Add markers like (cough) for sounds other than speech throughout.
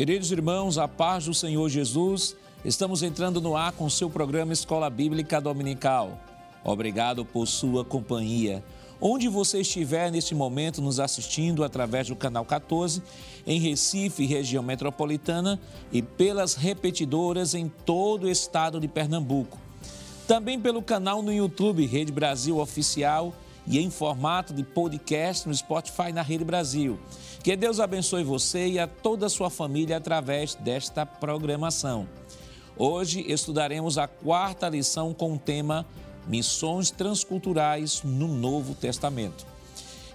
Queridos irmãos, a paz do Senhor Jesus, estamos entrando no ar com o seu programa Escola Bíblica Dominical. Obrigado por sua companhia. Onde você estiver neste momento nos assistindo através do canal 14, em Recife, região metropolitana, e pelas repetidoras em todo o estado de Pernambuco. Também pelo canal no YouTube Rede Brasil Oficial e em formato de podcast no Spotify na Rede Brasil. Que Deus abençoe você e a toda a sua família através desta programação. Hoje estudaremos a quarta lição com o tema Missões Transculturais no Novo Testamento.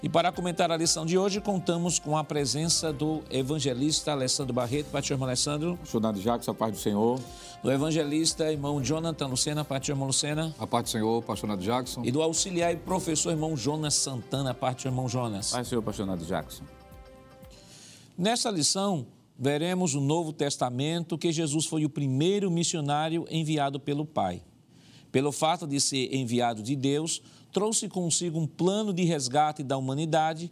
E para comentar a lição de hoje, contamos com a presença do evangelista Alessandro Barreto. Pai, irmão Alessandro. Estudante Jacques, a paz do Senhor. Do evangelista, irmão Jonathan Lucena. Pai, irmão Lucena. A paz do Senhor, pastor Jackson. E do auxiliar e professor, irmão Jonas Santana. Pai, irmão Jonas. Pai, Senhor, pastor Jackson. Nesta lição, veremos o Novo Testamento que Jesus foi o primeiro missionário enviado pelo Pai. Pelo fato de ser enviado de Deus, trouxe consigo um plano de resgate da humanidade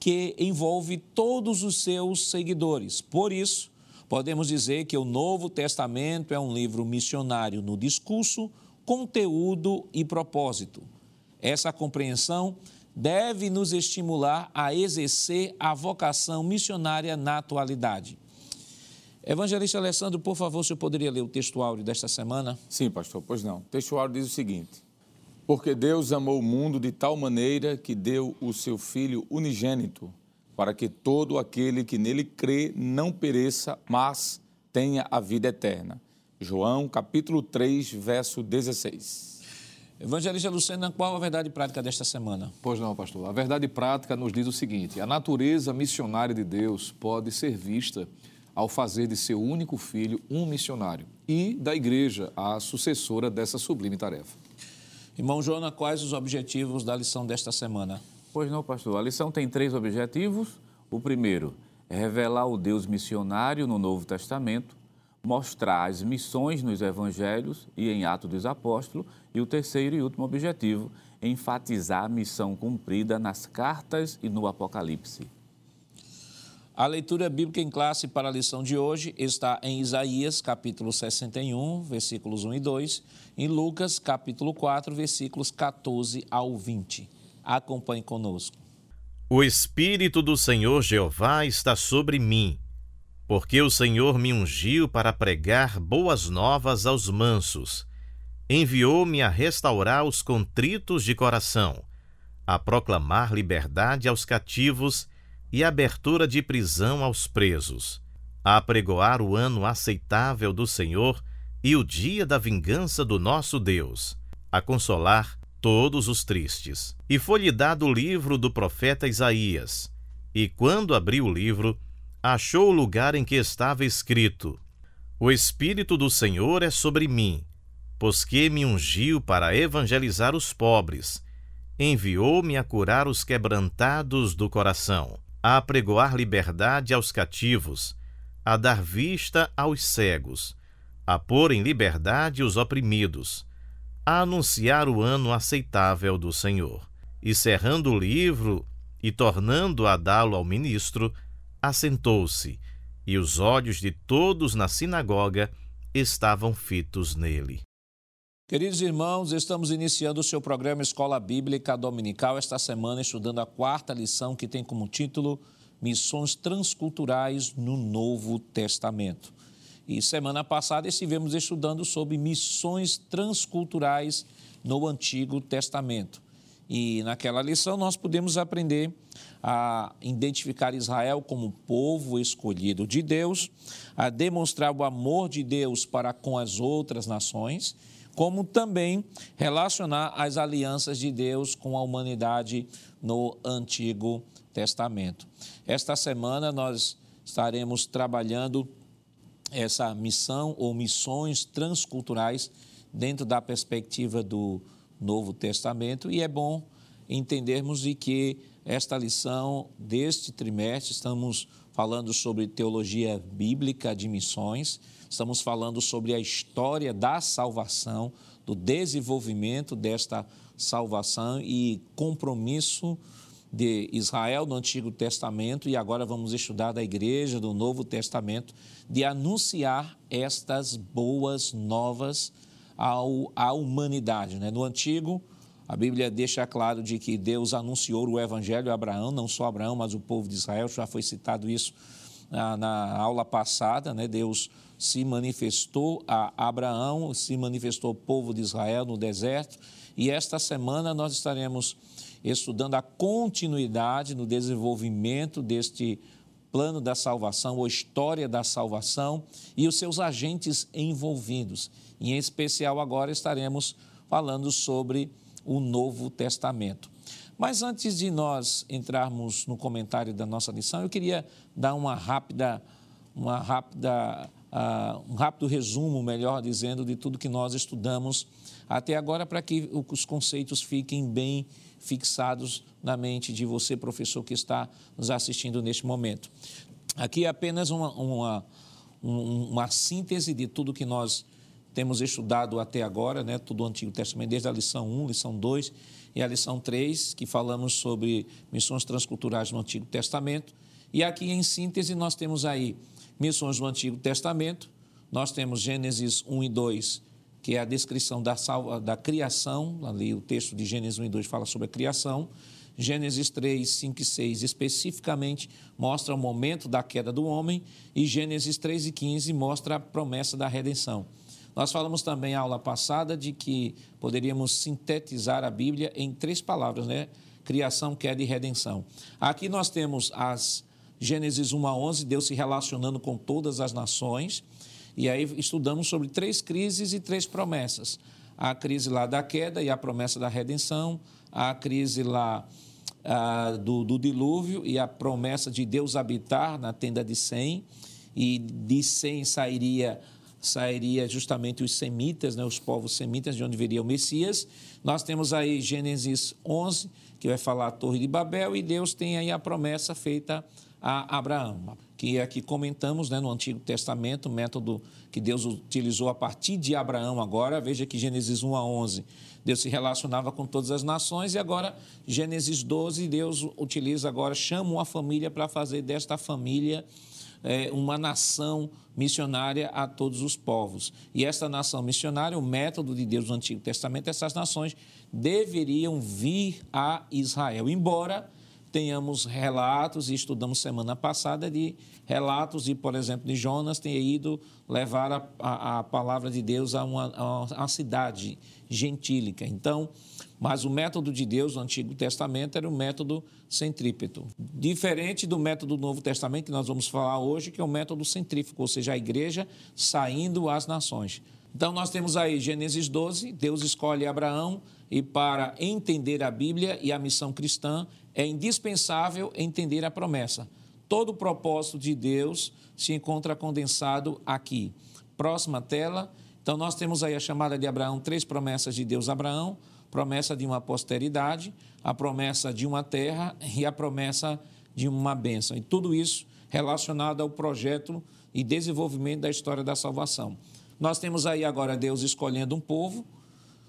que envolve todos os seus seguidores. Por isso, podemos dizer que o Novo Testamento é um livro missionário no discurso, conteúdo e propósito. Essa compreensão deve nos estimular a exercer a vocação missionária na atualidade. Evangelista Alessandro, por favor, o senhor poderia ler o texto áureo desta semana? Sim, pastor, pois não. O texto áureo diz o seguinte: Porque Deus amou o mundo de tal maneira que deu o seu Filho unigênito, para que todo aquele que nele crê não pereça, mas tenha a vida eterna. João, capítulo 3, verso 16. Evangelista Lucena, qual a verdade prática desta semana? Pois não, pastor. A verdade prática nos diz o seguinte: a natureza missionária de Deus pode ser vista ao fazer de seu único filho um missionário e da igreja a sucessora dessa sublime tarefa. Irmão Jona, quais os objetivos da lição desta semana? Pois não, pastor. A lição tem três objetivos. O primeiro é revelar o Deus missionário no Novo Testamento mostrar as missões nos evangelhos e em Atos dos Apóstolos, e o terceiro e último objetivo, enfatizar a missão cumprida nas cartas e no Apocalipse. A leitura bíblica em classe para a lição de hoje está em Isaías, capítulo 61, versículos 1 e 2, em Lucas, capítulo 4, versículos 14 ao 20. Acompanhe conosco. O Espírito do Senhor Jeová está sobre mim porque o Senhor me ungiu para pregar boas novas aos mansos. Enviou-me a restaurar os contritos de coração, a proclamar liberdade aos cativos e abertura de prisão aos presos, a apregoar o ano aceitável do Senhor e o dia da vingança do nosso Deus, a consolar todos os tristes. E foi-lhe dado o livro do profeta Isaías. E quando abriu o livro, achou o lugar em que estava escrito: O Espírito do Senhor é sobre mim, pois que me ungiu para evangelizar os pobres, enviou-me a curar os quebrantados do coração, a apregoar liberdade aos cativos, a dar vista aos cegos, a pôr em liberdade os oprimidos, a anunciar o ano aceitável do Senhor. E cerrando o livro e tornando a dá-lo ao ministro, assentou-se, e os olhos de todos na sinagoga estavam fitos nele. Queridos irmãos, estamos iniciando o seu programa Escola Bíblica Dominical esta semana, estudando a quarta lição que tem como título Missões Transculturais no Novo Testamento. E semana passada estivemos estudando sobre missões transculturais no Antigo Testamento. E naquela lição nós pudemos aprender a identificar Israel como povo escolhido de Deus, a demonstrar o amor de Deus para com as outras nações, como também relacionar as alianças de Deus com a humanidade no Antigo Testamento. Esta semana nós estaremos trabalhando essa missão ou missões transculturais dentro da perspectiva do Novo Testamento e é bom entendermos de que esta lição deste trimestre estamos falando sobre teologia bíblica de missões, estamos falando sobre a história da salvação, do desenvolvimento desta salvação e compromisso de Israel no Antigo Testamento e agora vamos estudar da igreja do Novo Testamento, de anunciar estas boas novas ao, à humanidade. Né? No Antigo, a Bíblia deixa claro de que Deus anunciou o Evangelho a Abraão, não só Abraão, mas o povo de Israel, já foi citado isso na, na aula passada, né? Deus se manifestou a Abraão, se manifestou ao povo de Israel no deserto, e esta semana nós estaremos estudando a continuidade no desenvolvimento deste plano da salvação, ou história da salvação e os seus agentes envolvidos. Em especial, agora estaremos falando sobre o Novo Testamento. Mas antes de nós entrarmos no comentário da nossa lição, eu queria dar uma rápida, uma rápida, uh, um rápido resumo, melhor dizendo, de tudo que nós estudamos até agora, para que os conceitos fiquem bem fixados na mente de você, professor, que está nos assistindo neste momento. Aqui é apenas uma, uma, uma síntese de tudo que nós temos estudado até agora, né, todo o Antigo Testamento, desde a lição 1, lição 2 e a lição 3, que falamos sobre missões transculturais no Antigo Testamento. E aqui, em síntese, nós temos aí missões do Antigo Testamento, nós temos Gênesis 1 e 2, que é a descrição da, salva, da criação, ali o texto de Gênesis 1 e 2 fala sobre a criação. Gênesis 3, 5 e 6 especificamente mostra o momento da queda do homem e Gênesis 3 e 15 mostra a promessa da redenção. Nós falamos também aula passada de que poderíamos sintetizar a Bíblia em três palavras, né? Criação, queda e redenção. Aqui nós temos as Gênesis 1 a 11, Deus se relacionando com todas as nações. E aí estudamos sobre três crises e três promessas. A crise lá da queda e a promessa da redenção, a crise lá ah, do, do, dilúvio e a promessa de Deus habitar na tenda de Sem, e de Sem sairia sairia justamente os semitas, né, os povos semitas, de onde viria o Messias. Nós temos aí Gênesis 11, que vai falar a Torre de Babel, e Deus tem aí a promessa feita a Abraão que aqui comentamos né, no Antigo Testamento, método que Deus utilizou a partir de Abraão agora. Veja que Gênesis 1 a 11, Deus se relacionava com todas as nações e agora Gênesis 12, Deus utiliza agora, chama uma família para fazer desta família é, uma nação missionária a todos os povos. E esta nação missionária, o método de Deus no Antigo Testamento, essas nações deveriam vir a Israel, embora tenhamos relatos, e estudamos semana passada, de relatos de, por exemplo, de Jonas ter ido levar a, a, a palavra de Deus a uma, a uma cidade gentílica. Então, mas o método de Deus no Antigo Testamento era o método centrípeto. Diferente do método do Novo Testamento, que nós vamos falar hoje, que é o método centrífugo, ou seja, a igreja saindo às nações. Então, nós temos aí Gênesis 12, Deus escolhe Abraão, e para entender a Bíblia e a missão cristã, é indispensável entender a promessa. Todo o propósito de Deus se encontra condensado aqui. Próxima tela. Então, nós temos aí a chamada de Abraão, três promessas de Deus a Abraão: promessa de uma posteridade, a promessa de uma terra e a promessa de uma bênção. E tudo isso relacionado ao projeto e desenvolvimento da história da salvação. Nós temos aí agora Deus escolhendo um povo,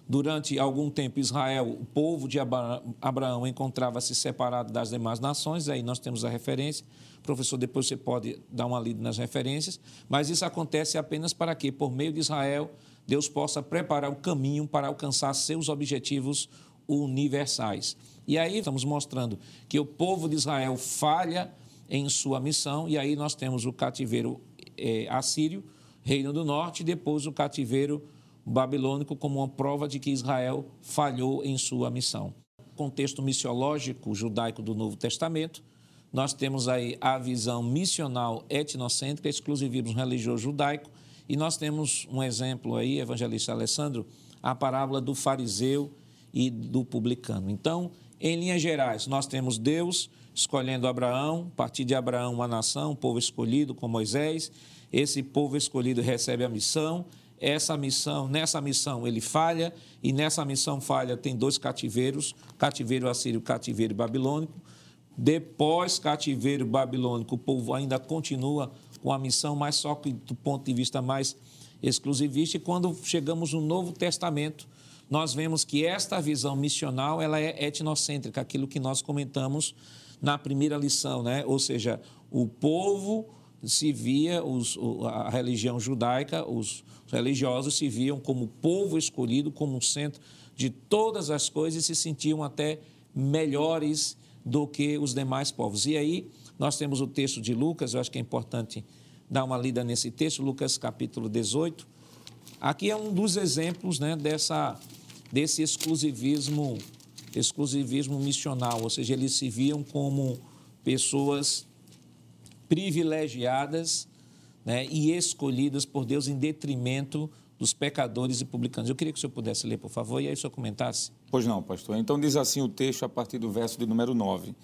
Durante algum tempo, Israel, o povo de Abraão, encontrava-se separado das demais nações, aí nós temos a referência. Professor, depois você pode dar uma lida nas referências, mas isso acontece apenas para que, por meio de Israel, Deus possa preparar o caminho para alcançar seus objetivos universais. E aí estamos mostrando que o povo de Israel falha em sua missão, e aí nós temos o cativeiro é, assírio, Reino do Norte, e depois o cativeiro babilônico como uma prova de que Israel falhou em sua missão. Contexto missiológico judaico do Novo Testamento, nós temos aí a visão missional etnocêntrica, exclusivismo religioso judaico, e nós temos um exemplo aí, evangelista Alessandro, a parábola do fariseu e do publicano. Então, em linhas gerais, nós temos Deus escolhendo Abraão, a partir de Abraão, uma nação, um povo escolhido com Moisés. Esse povo escolhido recebe a missão, essa missão, nessa missão ele falha, e nessa missão falha tem dois cativeiros, cativeiro assírio e cativeiro babilônico. Depois cativeiro babilônico, o povo ainda continua com a missão, mas só que do ponto de vista mais exclusivista. E quando chegamos no Novo Testamento, nós vemos que esta visão missional ela é etnocêntrica, aquilo que nós comentamos na primeira lição, né? ou seja, o povo se via, os, a religião judaica, os religiosos se viam como povo escolhido, como o centro de todas as coisas e se sentiam até melhores do que os demais povos. E aí nós temos o texto de Lucas, eu acho que é importante dar uma lida nesse texto, Lucas capítulo 18. Aqui é um dos exemplos né, dessa, desse exclusivismo, exclusivismo missional, ou seja, eles se viam como pessoas privilegiadas né, e escolhidas por Deus em detrimento dos pecadores e publicanos. Eu queria que o senhor pudesse ler, por favor, e aí o senhor comentasse. Pois não, pastor. Então diz assim o texto a partir do verso de número 9.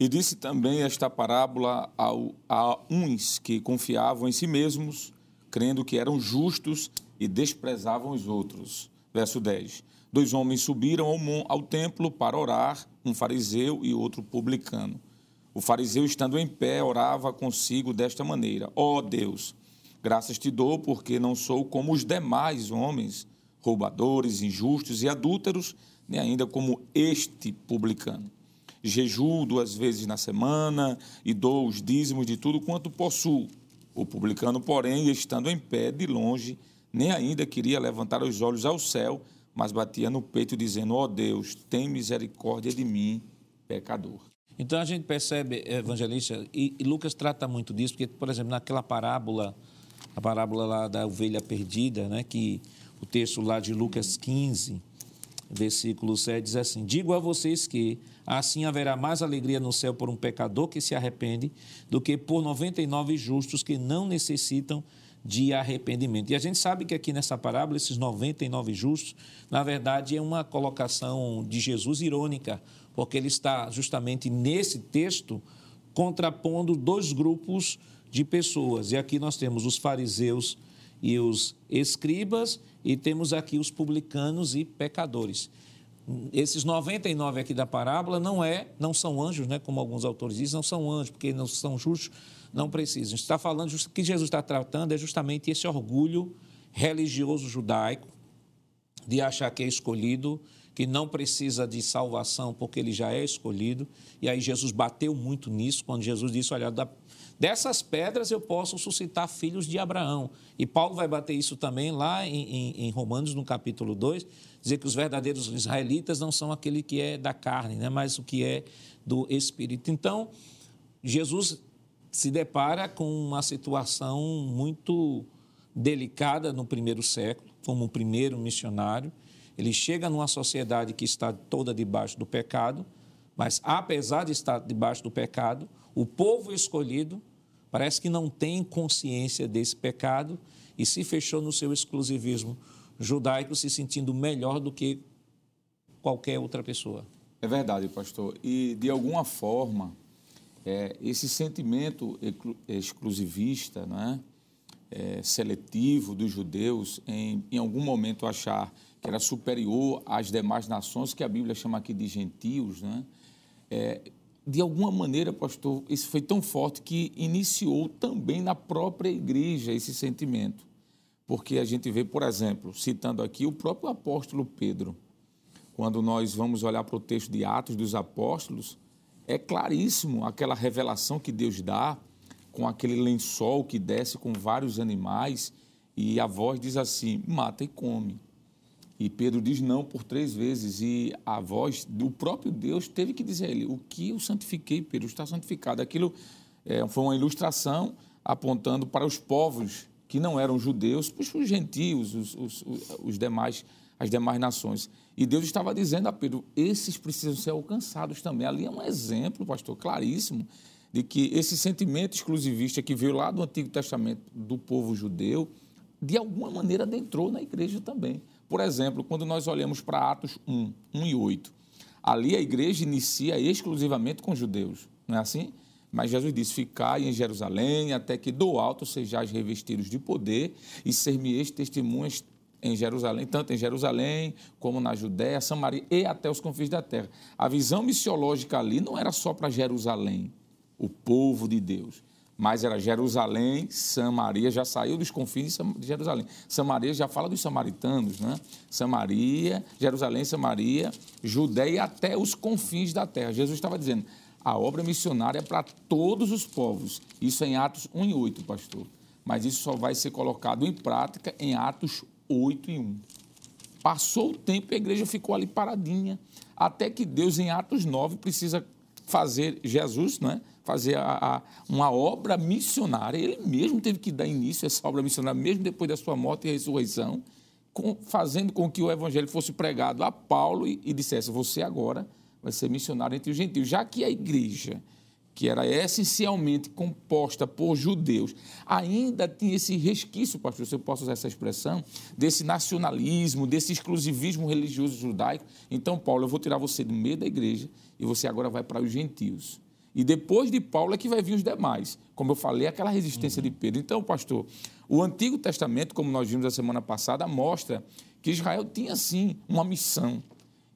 E disse também esta parábola ao, a uns que confiavam em si mesmos, crendo que eram justos e desprezavam os outros. Verso 10. Dois homens subiram ao, ao templo para orar, um fariseu e outro publicano. O fariseu, estando em pé, orava consigo desta maneira: Ó oh Deus, graças te dou, porque não sou como os demais homens, roubadores, injustos e adúlteros, nem ainda como este publicano. Jejuo duas vezes na semana e dou os dízimos de tudo quanto possuo. O publicano, porém, estando em pé de longe, nem ainda queria levantar os olhos ao céu, mas batia no peito, dizendo: Ó oh Deus, tem misericórdia de mim, pecador. Então a gente percebe, evangelista, e, e, Lucas trata muito disso, porque, por exemplo, naquela parábola, a parábola lá da ovelha perdida, né, que o texto lá de Lucas 15, versículo 7 diz assim: Digo a vocês que assim haverá mais alegria no céu por um pecador que se arrepende do que por 99 justos que não necessitam de arrependimento. E a gente sabe que aqui nessa parábola, esses 99 justos, na verdade, é uma colocação de Jesus irônica, porque ele está justamente nesse texto contrapondo dois grupos de pessoas. E aqui nós temos os fariseus e os escribas, e temos aqui os publicanos e pecadores. Esses 99 aqui da parábola não é, não são anjos, né, como alguns autores dizem, não são anjos, porque não são justos, não precisam. Está falando que Jesus está tratando é justamente esse orgulho religioso judaico de achar que é escolhido, que não precisa de salvação porque ele já é escolhido. E aí Jesus bateu muito nisso quando Jesus disse: Olha, dessas pedras eu posso suscitar filhos de Abraão. E Paulo vai bater isso também lá em, em, em Romanos, no capítulo 2, dizer que os verdadeiros israelitas não são aquele que é da carne, né, mas o que é do espírito. Então, Jesus se depara com uma situação muito delicada no primeiro século, como o primeiro missionário ele chega numa sociedade que está toda debaixo do pecado, mas apesar de estar debaixo do pecado, o povo escolhido parece que não tem consciência desse pecado e se fechou no seu exclusivismo judaico, se sentindo melhor do que qualquer outra pessoa. É verdade, pastor. E de alguma forma, é, esse sentimento exclusivista, né, é, seletivo dos judeus, em, em algum momento achar que era superior às demais nações, que a Bíblia chama aqui de gentios, né? É, de alguma maneira, pastor, isso foi tão forte que iniciou também na própria igreja esse sentimento. Porque a gente vê, por exemplo, citando aqui o próprio apóstolo Pedro, quando nós vamos olhar para o texto de Atos dos Apóstolos, é claríssimo aquela revelação que Deus dá com aquele lençol que desce com vários animais e a voz diz assim: mata e come. E Pedro diz não por três vezes. E a voz do próprio Deus teve que dizer a ele: O que eu santifiquei, Pedro, está santificado. Aquilo é, foi uma ilustração apontando para os povos que não eram judeus, os gentios, os, os, os demais, as demais nações. E Deus estava dizendo a Pedro: esses precisam ser alcançados também. Ali é um exemplo, pastor, claríssimo, de que esse sentimento exclusivista que veio lá do Antigo Testamento do povo judeu, de alguma maneira adentrou na igreja também. Por exemplo, quando nós olhamos para Atos 1, 1 e 8, ali a igreja inicia exclusivamente com judeus, não é assim? Mas Jesus disse: Ficai em Jerusalém, até que do alto sejais revestidos de poder e ser-me-eis testemunhas em Jerusalém, tanto em Jerusalém como na Judéia, Samaria e até os confins da terra. A visão missiológica ali não era só para Jerusalém, o povo de Deus, mas era Jerusalém, Samaria, já saiu dos confins de Jerusalém. Samaria já fala dos samaritanos, né? Samaria, Jerusalém, Samaria, Judéia até os confins da terra. Jesus estava dizendo, a obra missionária é para todos os povos. Isso é em Atos 1 e 8, pastor. Mas isso só vai ser colocado em prática em Atos 8 e 1. Passou o tempo e a igreja ficou ali paradinha, até que Deus, em Atos 9, precisa fazer, Jesus, né? Fazer a, a, uma obra missionária. Ele mesmo teve que dar início a essa obra missionária, mesmo depois da sua morte e ressurreição, com, fazendo com que o evangelho fosse pregado a Paulo e, e dissesse: Você agora vai ser missionário entre os gentios. Já que a igreja que era essencialmente composta por judeus, ainda tinha esse resquício, pastor, se eu posso usar essa expressão, desse nacionalismo, desse exclusivismo religioso judaico. Então, Paulo, eu vou tirar você do meio da igreja e você agora vai para os gentios. E depois de Paulo é que vai vir os demais. Como eu falei, aquela resistência uhum. de Pedro. Então, pastor, o Antigo Testamento, como nós vimos a semana passada, mostra que Israel tinha sim uma missão.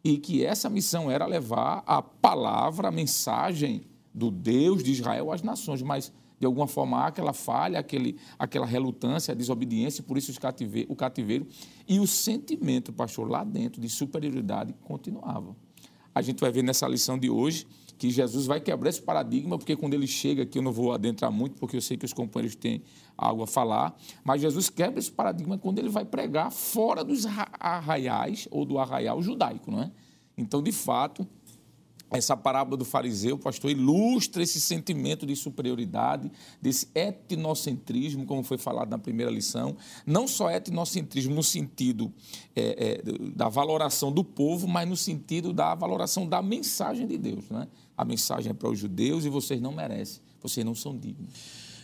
E que essa missão era levar a palavra, a mensagem do Deus de Israel às nações, mas de alguma forma há aquela falha, aquele, aquela relutância, a desobediência, por isso cativeiro, o cativeiro. E o sentimento, pastor, lá dentro de superioridade continuava. A gente vai ver nessa lição de hoje que Jesus vai quebrar esse paradigma, porque quando ele chega aqui, eu não vou adentrar muito, porque eu sei que os companheiros têm algo a falar, mas Jesus quebra esse paradigma quando ele vai pregar fora dos arraiais ou do arraial judaico, não é? Então, de fato, essa parábola do fariseu, pastor, ilustra esse sentimento de superioridade, desse etnocentrismo, como foi falado na primeira lição. Não só etnocentrismo no sentido é, é, da valoração do povo, mas no sentido da valoração da mensagem de Deus. Né? A mensagem é para os judeus e vocês não merecem, vocês não são dignos.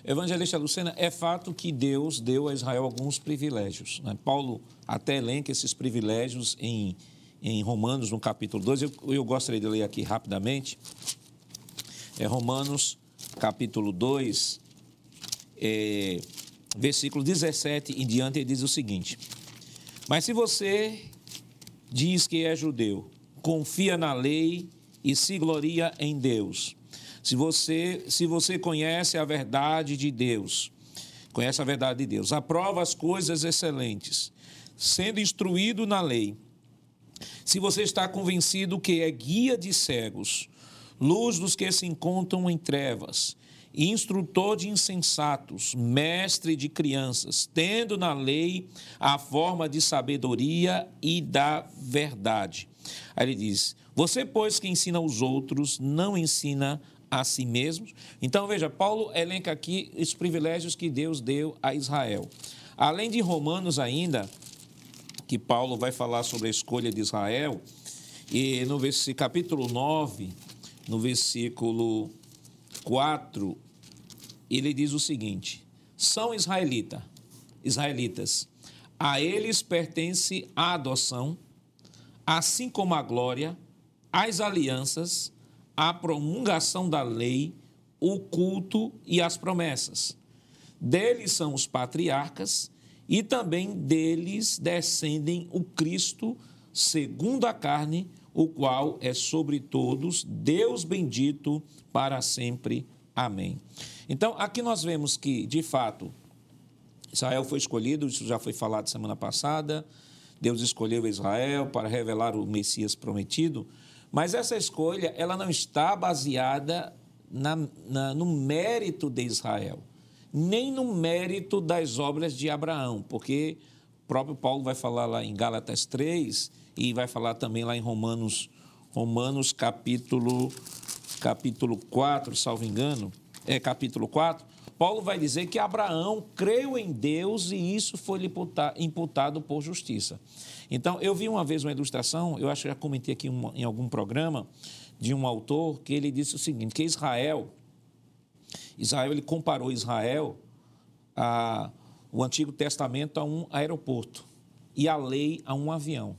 Evangelista Lucena, é fato que Deus deu a Israel alguns privilégios. Né? Paulo até elenca esses privilégios em em Romanos, no capítulo 2. Eu, eu gostaria de ler aqui rapidamente. É Romanos, capítulo 2, é, versículo 17 em diante, ele diz o seguinte: Mas se você diz que é judeu, confia na lei e se gloria em Deus. Se você, se você conhece a verdade de Deus, conhece a verdade de Deus, aprova as coisas excelentes, sendo instruído na lei, se você está convencido que é guia de cegos, luz dos que se encontram em trevas, instrutor de insensatos, mestre de crianças, tendo na lei a forma de sabedoria e da verdade. Aí ele diz: Você, pois, que ensina os outros, não ensina a si mesmo. Então, veja, Paulo elenca aqui os privilégios que Deus deu a Israel. Além de Romanos, ainda, que Paulo vai falar sobre a escolha de Israel, e no capítulo 9, no versículo 4, ele diz o seguinte: são israelita, israelitas, a eles pertence a adoção, assim como a glória, as alianças, a promulgação da lei, o culto e as promessas. Deles são os patriarcas, e também deles descendem o Cristo segundo a carne, o qual é sobre todos, Deus bendito para sempre. Amém. Então, aqui nós vemos que, de fato, Israel foi escolhido, isso já foi falado semana passada. Deus escolheu Israel para revelar o Messias prometido, mas essa escolha ela não está baseada na, na, no mérito de Israel nem no mérito das obras de Abraão, porque o próprio Paulo vai falar lá em Gálatas 3 e vai falar também lá em Romanos, Romanos capítulo, capítulo 4, salvo engano, é capítulo 4, Paulo vai dizer que Abraão creu em Deus e isso foi lhe imputado por justiça. Então, eu vi uma vez uma ilustração, eu acho que já comentei aqui em algum programa, de um autor, que ele disse o seguinte, que Israel Israel ele comparou Israel a o Antigo Testamento a um aeroporto e a lei a um avião.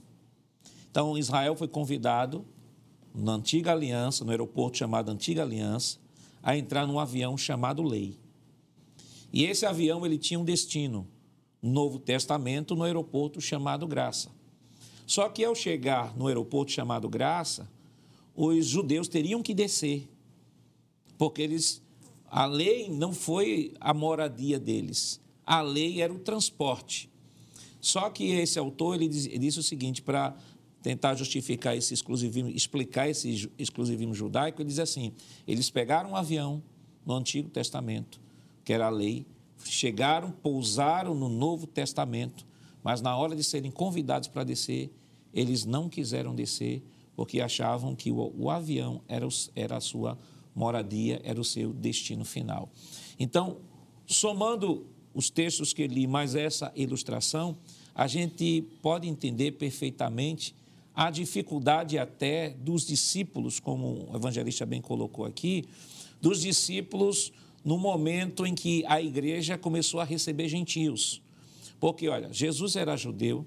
Então Israel foi convidado na antiga aliança, no aeroporto chamado Antiga Aliança, a entrar num avião chamado Lei. E esse avião ele tinha um destino, Novo Testamento, no aeroporto chamado Graça. Só que ao chegar no aeroporto chamado Graça, os judeus teriam que descer, porque eles a lei não foi a moradia deles, a lei era o transporte. Só que esse autor ele, disse o seguinte para tentar justificar esse exclusivismo, explicar esse exclusivismo judaico, ele diz assim: eles pegaram um avião no Antigo Testamento, que era a lei, chegaram, pousaram no Novo Testamento, mas na hora de serem convidados para descer, eles não quiseram descer porque achavam que o, o avião era, era a sua moradia, era o seu destino final. Então, somando os textos que li, mais essa ilustração, a gente pode entender perfeitamente a dificuldade até dos discípulos, como o evangelista bem colocou aqui, dos discípulos no momento em que a igreja começou a receber gentios. Porque, olha, Jesus era judeu,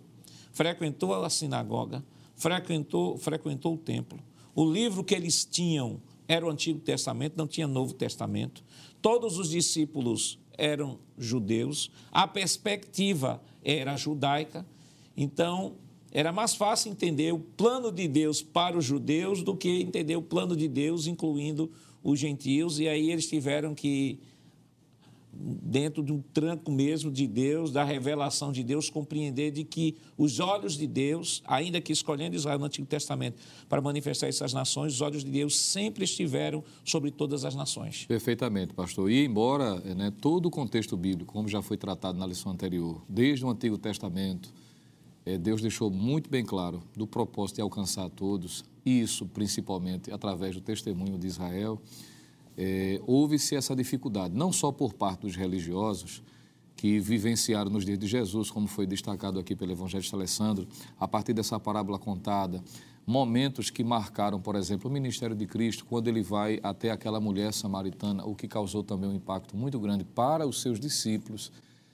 frequentou a sinagoga, frequentou, frequentou o templo. O livro que eles tinham era o Antigo Testamento, não tinha Novo Testamento. Todos os discípulos eram judeus, a perspectiva era judaica, então era mais fácil entender o plano de Deus para os judeus do que entender o plano de Deus incluindo os gentios, e aí eles tiveram que dentro de um tranco mesmo de Deus, da revelação de Deus, compreender de que os olhos de Deus, ainda que escolhendo Israel no Antigo Testamento para manifestar essas nações, os olhos de Deus sempre estiveram sobre todas as nações. Perfeitamente, pastor. E embora né, todo o contexto bíblico, como já foi tratado na lição anterior, desde o Antigo Testamento, é, Deus deixou muito bem claro do propósito de alcançar todos, isso principalmente através do testemunho de Israel, é, houve-se essa dificuldade, não só por parte dos religiosos, que vivenciaram nos dias de Jesus, como foi destacado aqui pelo evangelista Alessandro, a partir dessa parábola contada, momentos que marcaram, por exemplo, o ministério de Cristo, quando ele vai até aquela mulher samaritana, o que causou também um impacto muito grande para os seus discípulos,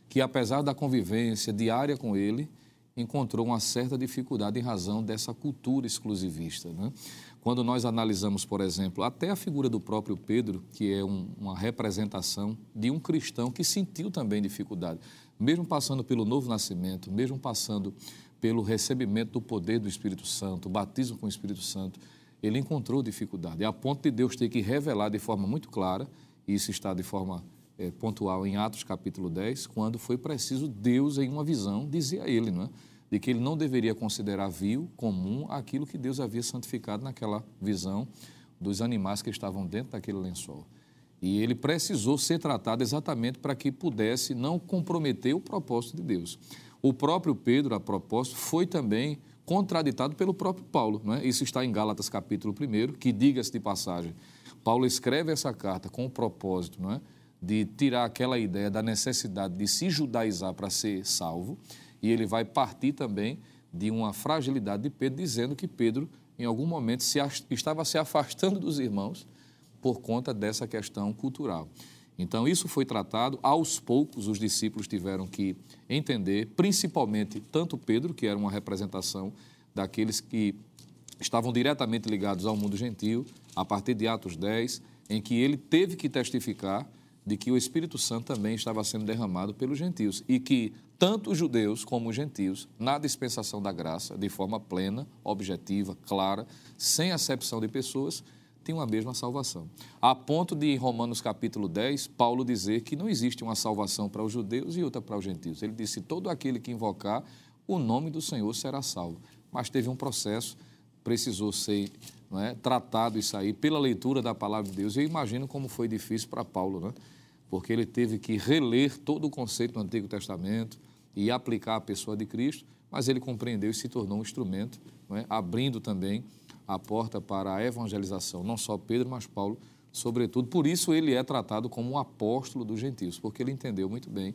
que apesar da convivência diária com ele, encontrou uma certa dificuldade em razão dessa cultura exclusivista. Né? Quando nós analisamos, por exemplo, até a figura do próprio Pedro, que é um, uma representação de um cristão que sentiu também dificuldade, mesmo passando pelo novo nascimento, mesmo passando pelo recebimento do poder do Espírito Santo, o batismo com o Espírito Santo, ele encontrou dificuldade, a ponto de Deus ter que revelar de forma muito clara, e isso está de forma é, pontual em Atos capítulo 10, quando foi preciso Deus, em uma visão, dizer a ele, não é? De que ele não deveria considerar vil, comum, aquilo que Deus havia santificado naquela visão dos animais que estavam dentro daquele lençol. E ele precisou ser tratado exatamente para que pudesse não comprometer o propósito de Deus. O próprio Pedro, a propósito, foi também contraditado pelo próprio Paulo. Não é? Isso está em Gálatas capítulo 1, que, diga-se de passagem, Paulo escreve essa carta com o propósito não é? de tirar aquela ideia da necessidade de se judaizar para ser salvo e ele vai partir também de uma fragilidade de Pedro, dizendo que Pedro, em algum momento, se, estava se afastando dos irmãos por conta dessa questão cultural. Então, isso foi tratado, aos poucos os discípulos tiveram que entender, principalmente tanto Pedro, que era uma representação daqueles que estavam diretamente ligados ao mundo gentil, a partir de Atos 10, em que ele teve que testificar de que o Espírito Santo também estava sendo derramado pelos gentios e que tanto os judeus como os gentios, na dispensação da graça, de forma plena, objetiva, clara, sem acepção de pessoas, tinham a mesma salvação. A ponto de, em Romanos capítulo 10, Paulo dizer que não existe uma salvação para os judeus e outra para os gentios. Ele disse: todo aquele que invocar o nome do Senhor será salvo. Mas teve um processo, precisou ser é, tratado isso aí pela leitura da palavra de Deus. Eu imagino como foi difícil para Paulo, né? porque ele teve que reler todo o conceito do Antigo Testamento, e aplicar a pessoa de Cristo, mas ele compreendeu e se tornou um instrumento, é? abrindo também a porta para a evangelização, não só Pedro, mas Paulo, sobretudo. Por isso ele é tratado como um apóstolo dos gentios, porque ele entendeu muito bem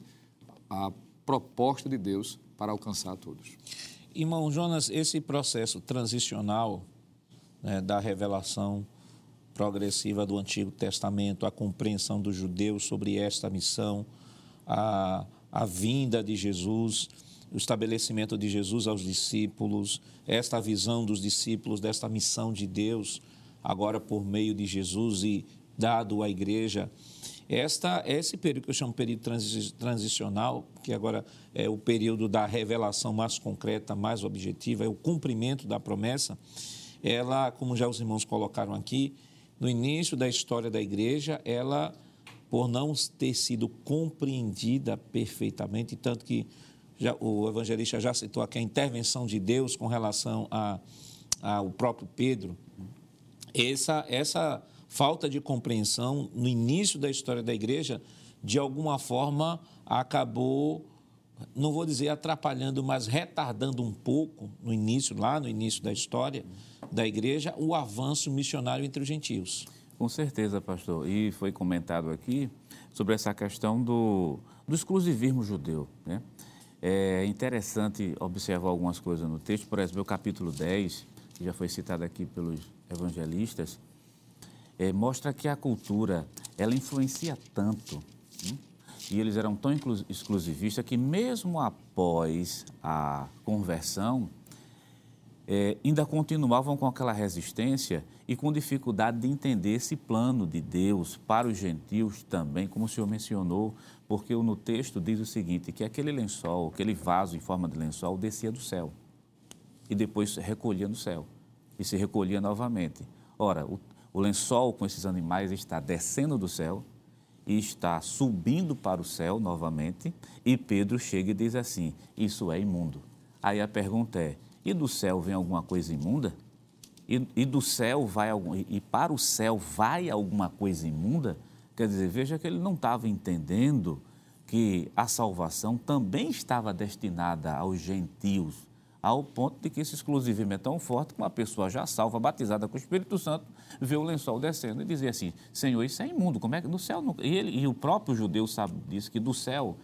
a proposta de Deus para alcançar todos. Irmão Jonas, esse processo transicional né, da revelação progressiva do Antigo Testamento, a compreensão dos judeus sobre esta missão, a a vinda de Jesus, o estabelecimento de Jesus aos discípulos, esta visão dos discípulos desta missão de Deus, agora por meio de Jesus e dado à igreja. Esta, esse período que eu chamo período transicional, que agora é o período da revelação mais concreta, mais objetiva, é o cumprimento da promessa, ela, como já os irmãos colocaram aqui, no início da história da igreja, ela por não ter sido compreendida perfeitamente, tanto que já, o evangelista já citou aqui a intervenção de Deus com relação a, ao próprio Pedro. Essa, essa falta de compreensão no início da história da igreja, de alguma forma, acabou, não vou dizer atrapalhando, mas retardando um pouco, no início, lá no início da história da igreja, o avanço missionário entre os gentios. Com certeza, pastor. E foi comentado aqui sobre essa questão do, do exclusivismo judeu. Né? É interessante observar algumas coisas no texto, por exemplo, o capítulo 10, que já foi citado aqui pelos evangelistas, é, mostra que a cultura ela influencia tanto né? e eles eram tão exclusivistas que mesmo após a conversão é, ainda continuavam com aquela resistência e com dificuldade de entender esse plano de Deus para os gentios também, como o senhor mencionou, porque no texto diz o seguinte, que aquele lençol, aquele vaso em forma de lençol descia do céu e depois recolhia no céu e se recolhia novamente. Ora, o, o lençol com esses animais está descendo do céu e está subindo para o céu novamente e Pedro chega e diz assim, isso é imundo. Aí a pergunta é, e do céu vem alguma coisa imunda? E, e do céu vai algum, e para o céu vai alguma coisa imunda? Quer dizer, veja que ele não estava entendendo que a salvação também estava destinada aos gentios, ao ponto de que esse exclusivismo é tão forte que uma pessoa já salva, batizada com o Espírito Santo, vê o lençol descendo e dizer assim: Senhor, isso é imundo, como é que do céu não... e, ele, e o próprio judeu sabe disso, que do céu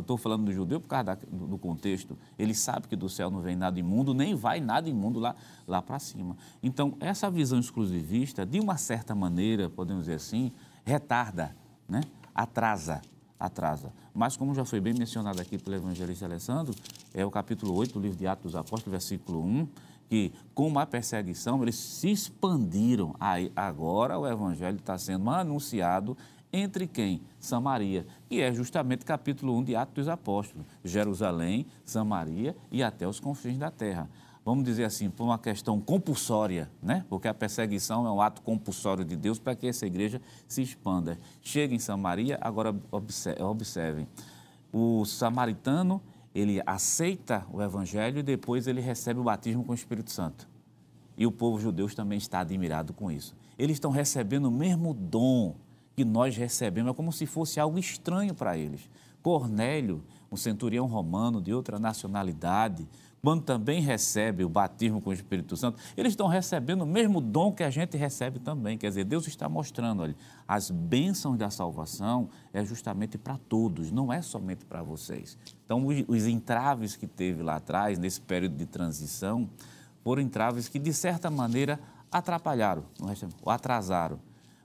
Estou falando do judeu por causa da, do contexto. Ele sabe que do céu não vem nada imundo, nem vai nada imundo lá, lá para cima. Então, essa visão exclusivista, de uma certa maneira, podemos dizer assim, retarda, né? atrasa, atrasa. Mas, como já foi bem mencionado aqui pelo evangelista Alessandro, é o capítulo 8 do livro de Atos dos Apóstolos, versículo 1, que com a perseguição eles se expandiram. Aí, agora o evangelho está sendo anunciado entre quem? Samaria, que é justamente capítulo 1 de Atos dos Apóstolos, Jerusalém, Samaria e até os confins da terra. Vamos dizer assim, por uma questão compulsória, né? porque a perseguição é um ato compulsório de Deus para que essa igreja se expanda. Chega em Samaria, agora observem, o samaritano, ele aceita o evangelho e depois ele recebe o batismo com o Espírito Santo. E o povo judeu também está admirado com isso. Eles estão recebendo o mesmo dom que nós recebemos, é como se fosse algo estranho para eles. Cornélio, um centurião romano de outra nacionalidade, quando também recebe o batismo com o Espírito Santo, eles estão recebendo o mesmo dom que a gente recebe também. Quer dizer, Deus está mostrando, olha, as bênçãos da salvação é justamente para todos, não é somente para vocês. Então, os entraves que teve lá atrás, nesse período de transição, foram entraves que, de certa maneira, atrapalharam, atrasaram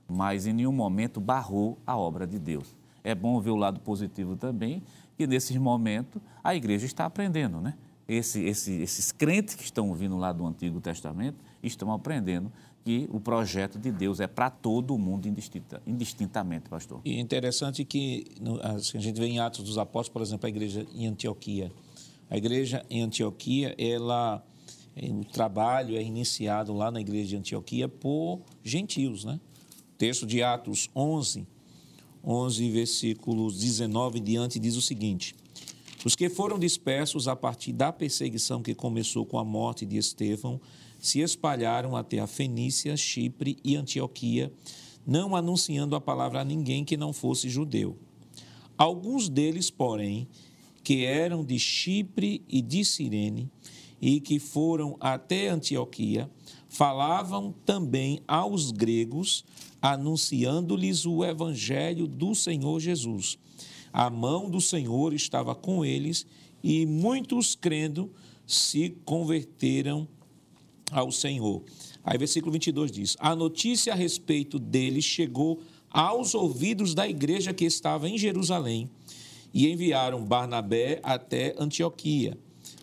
mas em nenhum momento barrou a obra de Deus. É bom ver o lado positivo também, que nesses momentos a igreja está aprendendo, né? Esse, esse, esses crentes que estão vindo lá do Antigo Testamento estão aprendendo que o projeto de Deus é para todo mundo indistinta, indistintamente, pastor. E é interessante que assim, a gente vê em Atos dos Apóstolos, por exemplo, a igreja em Antioquia. A igreja em Antioquia, ela, o trabalho é iniciado lá na igreja de Antioquia por gentios, né? Texto de Atos 11, 11, versículos 19 em diante, diz o seguinte: Os que foram dispersos a partir da perseguição que começou com a morte de Estevão se espalharam até a Fenícia, Chipre e Antioquia, não anunciando a palavra a ninguém que não fosse judeu. Alguns deles, porém, que eram de Chipre e de Cirene e que foram até Antioquia, falavam também aos gregos anunciando-lhes o evangelho do Senhor Jesus. A mão do Senhor estava com eles e muitos crendo se converteram ao Senhor. Aí, versículo 22 diz: A notícia a respeito deles chegou aos ouvidos da igreja que estava em Jerusalém e enviaram Barnabé até Antioquia.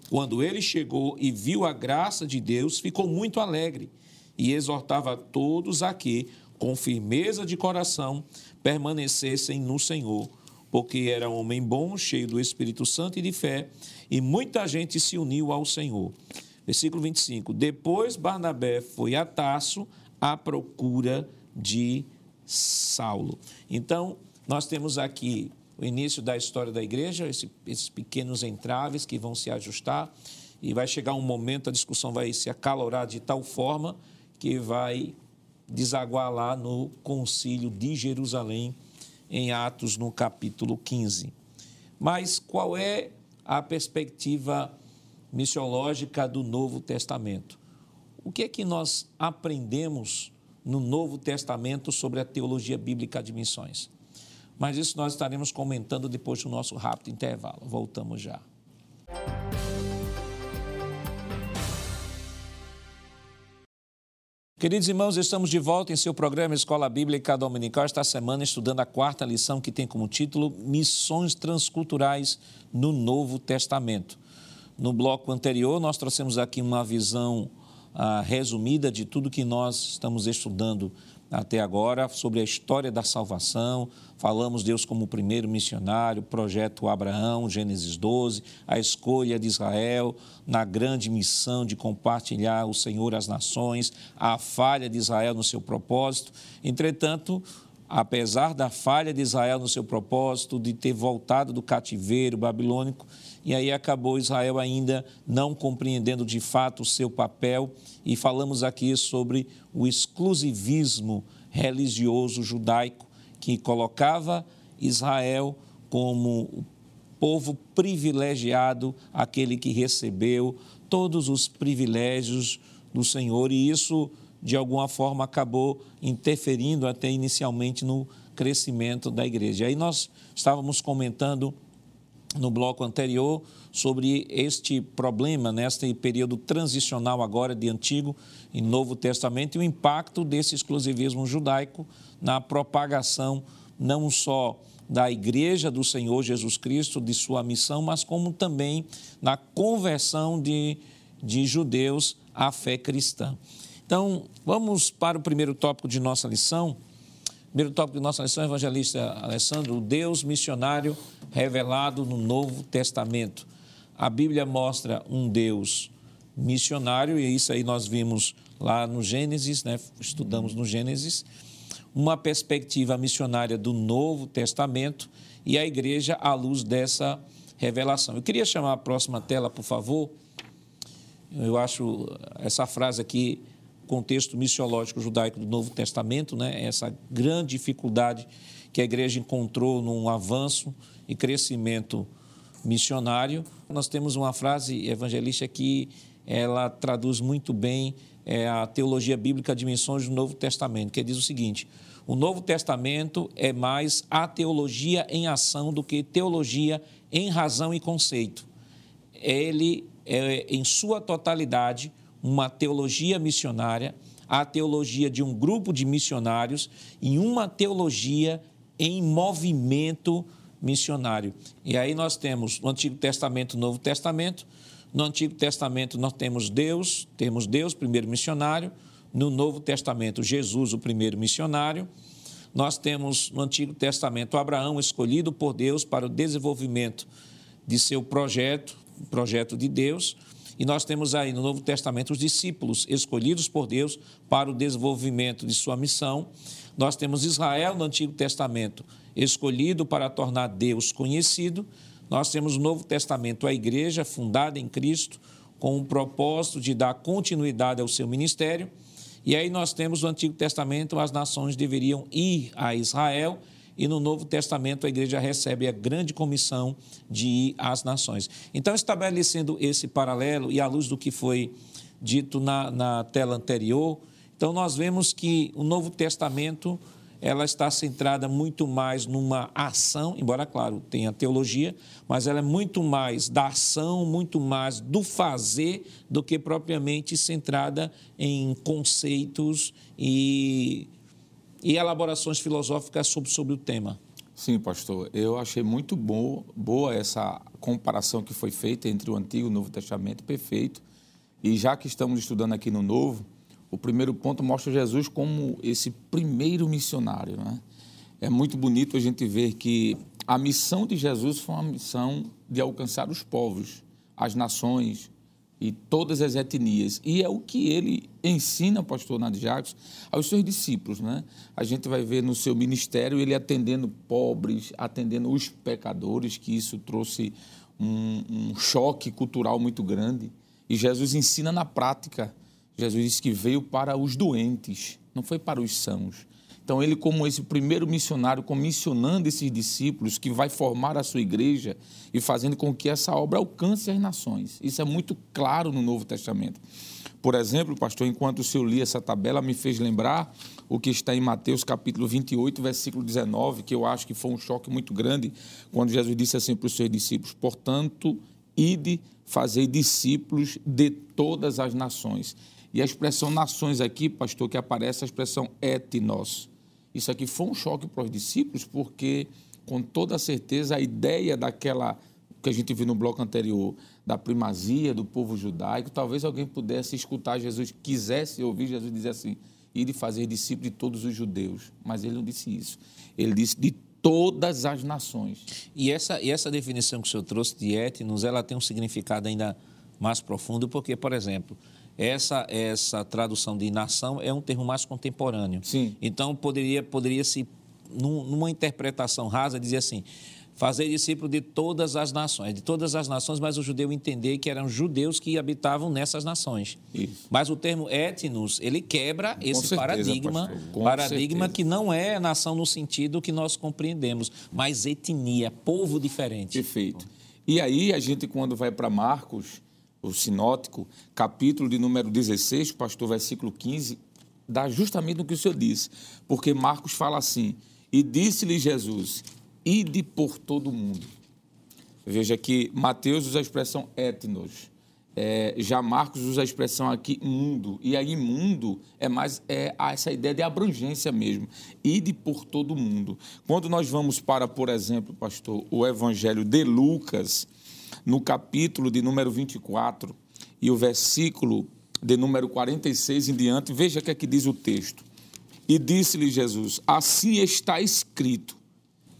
Quando ele chegou e viu a graça de Deus, ficou muito alegre e exortava todos a que, com firmeza de coração, permanecessem no Senhor, porque era um homem bom, cheio do Espírito Santo e de fé, e muita gente se uniu ao Senhor. Versículo 25: Depois Barnabé foi a Tasso à procura de Saulo. Então, Nós temos aqui o início da história da igreja, esse, esses pequenos entraves que vão se ajustar, e vai chegar um momento, a discussão vai se acalorar de tal forma que vai desaguar lá no concílio de Jerusalém, em Atos, no capítulo 15. Mas qual é a perspectiva missiológica do Novo Testamento? O que é que nós aprendemos no Novo Testamento sobre a teologia bíblica de missões? Mas isso nós estaremos comentando depois do nosso rápido intervalo. Voltamos já. Queridos irmãos, estamos de volta em seu programa Escola Bíblica Dominical, esta semana estudando a quarta lição que tem como título Missões Transculturais no Novo Testamento. No bloco anterior, nós trouxemos aqui uma visão ah, resumida de tudo que nós estamos estudando até agora sobre a história da salvação. Falamos Deus como o primeiro missionário, projeto Abraão, Gênesis 12, a escolha de Israel na grande missão de compartilhar o Senhor às nações, a falha de Israel no seu propósito. Entretanto, apesar da falha de Israel no seu propósito, de ter voltado do cativeiro babilônico, e aí acabou Israel ainda não compreendendo de fato o seu papel, e falamos aqui sobre o exclusivismo religioso judaico que colocava Israel como o povo privilegiado, aquele que recebeu todos os privilégios do Senhor, e isso de alguma forma acabou interferindo até inicialmente no crescimento da igreja. Aí nós estávamos comentando no bloco anterior sobre este problema, neste período transicional agora de Antigo e Novo Testamento e o impacto desse exclusivismo judaico na propagação não só da Igreja do Senhor Jesus Cristo, de sua missão, mas como também na conversão de, de judeus à fé cristã. Então, vamos para o primeiro tópico de nossa lição. Primeiro tópico de nossa lição, evangelista Alessandro, o Deus missionário revelado no Novo Testamento. A Bíblia mostra um Deus missionário, e isso aí nós vimos lá no Gênesis, né? estudamos no Gênesis, uma perspectiva missionária do Novo Testamento e a igreja à luz dessa revelação. Eu queria chamar a próxima tela, por favor. Eu acho essa frase aqui contexto missiológico judaico do Novo Testamento, né? essa grande dificuldade que a igreja encontrou num avanço e crescimento missionário. Nós temos uma frase evangelista que ela traduz muito bem é, a teologia bíblica de missões do Novo Testamento, que diz o seguinte: o Novo Testamento é mais a teologia em ação do que teologia em razão e conceito. Ele é, em sua totalidade, uma teologia missionária, a teologia de um grupo de missionários e uma teologia em movimento missionário. E aí nós temos no Antigo Testamento, Novo Testamento. No Antigo Testamento nós temos Deus, temos Deus, primeiro missionário. No Novo Testamento, Jesus, o primeiro missionário. Nós temos no Antigo Testamento Abraão escolhido por Deus para o desenvolvimento de seu projeto, projeto de Deus. E nós temos aí no Novo Testamento os discípulos escolhidos por Deus para o desenvolvimento de sua missão. Nós temos Israel no Antigo Testamento escolhido para tornar Deus conhecido. Nós temos no Novo Testamento a igreja fundada em Cristo com o propósito de dar continuidade ao seu ministério. E aí nós temos no Antigo Testamento as nações deveriam ir a Israel e no Novo Testamento a igreja recebe a grande comissão de ir às nações. Então, estabelecendo esse paralelo e à luz do que foi dito na, na tela anterior, então nós vemos que o Novo Testamento ela está centrada muito mais numa ação, embora, claro, tenha teologia, mas ela é muito mais da ação, muito mais do fazer, do que propriamente centrada em conceitos e e elaborações filosóficas sobre, sobre o tema. Sim, pastor. Eu achei muito bom, boa essa comparação que foi feita entre o Antigo e o Novo Testamento, perfeito. E já que estamos estudando aqui no Novo, o primeiro ponto mostra Jesus como esse primeiro missionário. Né? É muito bonito a gente ver que a missão de Jesus foi uma missão de alcançar os povos, as nações, e todas as etnias. E é o que ele ensina, pastor Nadio Jacques, aos seus discípulos. Né? A gente vai ver no seu ministério ele atendendo pobres, atendendo os pecadores, que isso trouxe um, um choque cultural muito grande. E Jesus ensina na prática. Jesus disse que veio para os doentes, não foi para os sãos. Então, ele, como esse primeiro missionário, comissionando esses discípulos, que vai formar a sua igreja e fazendo com que essa obra alcance as nações. Isso é muito claro no Novo Testamento. Por exemplo, pastor, enquanto o senhor lia essa tabela, me fez lembrar o que está em Mateus capítulo 28, versículo 19, que eu acho que foi um choque muito grande, quando Jesus disse assim para os seus discípulos: Portanto, ide fazer discípulos de todas as nações. E a expressão nações aqui, pastor, que aparece a expressão etnos. Isso aqui foi um choque para os discípulos, porque, com toda certeza, a ideia daquela que a gente viu no bloco anterior, da primazia do povo judaico, talvez alguém pudesse escutar Jesus, quisesse ouvir Jesus dizer assim, e de fazer discípulo de todos os judeus. Mas ele não disse isso. Ele disse de todas as nações. E essa, e essa definição que o senhor trouxe de etnos, ela tem um significado ainda mais profundo, porque, por exemplo, essa, essa tradução de nação é um termo mais contemporâneo. Sim. Então, poderia, poderia se, numa interpretação rasa, dizer assim, fazer discípulo de todas as nações, de todas as nações, mas o judeu entender que eram judeus que habitavam nessas nações. Isso. Mas o termo etnos, ele quebra esse certeza, paradigma, com paradigma certeza. que não é nação no sentido que nós compreendemos, mas etnia, povo diferente. Perfeito. E aí, a gente, quando vai para Marcos, o sinótico, capítulo de número 16, pastor, versículo 15, dá justamente o que o senhor disse. Porque Marcos fala assim: E disse-lhe Jesus: Ide por todo o mundo. Veja que Mateus usa a expressão etnos. É, já Marcos usa a expressão aqui mundo. E aí, mundo é mais é essa ideia de abrangência mesmo. Ide por todo o mundo. Quando nós vamos para, por exemplo, pastor, o Evangelho de Lucas, no capítulo de número 24 e o versículo de número 46 em diante, veja o que é que diz o texto. E disse-lhe Jesus: Assim está escrito.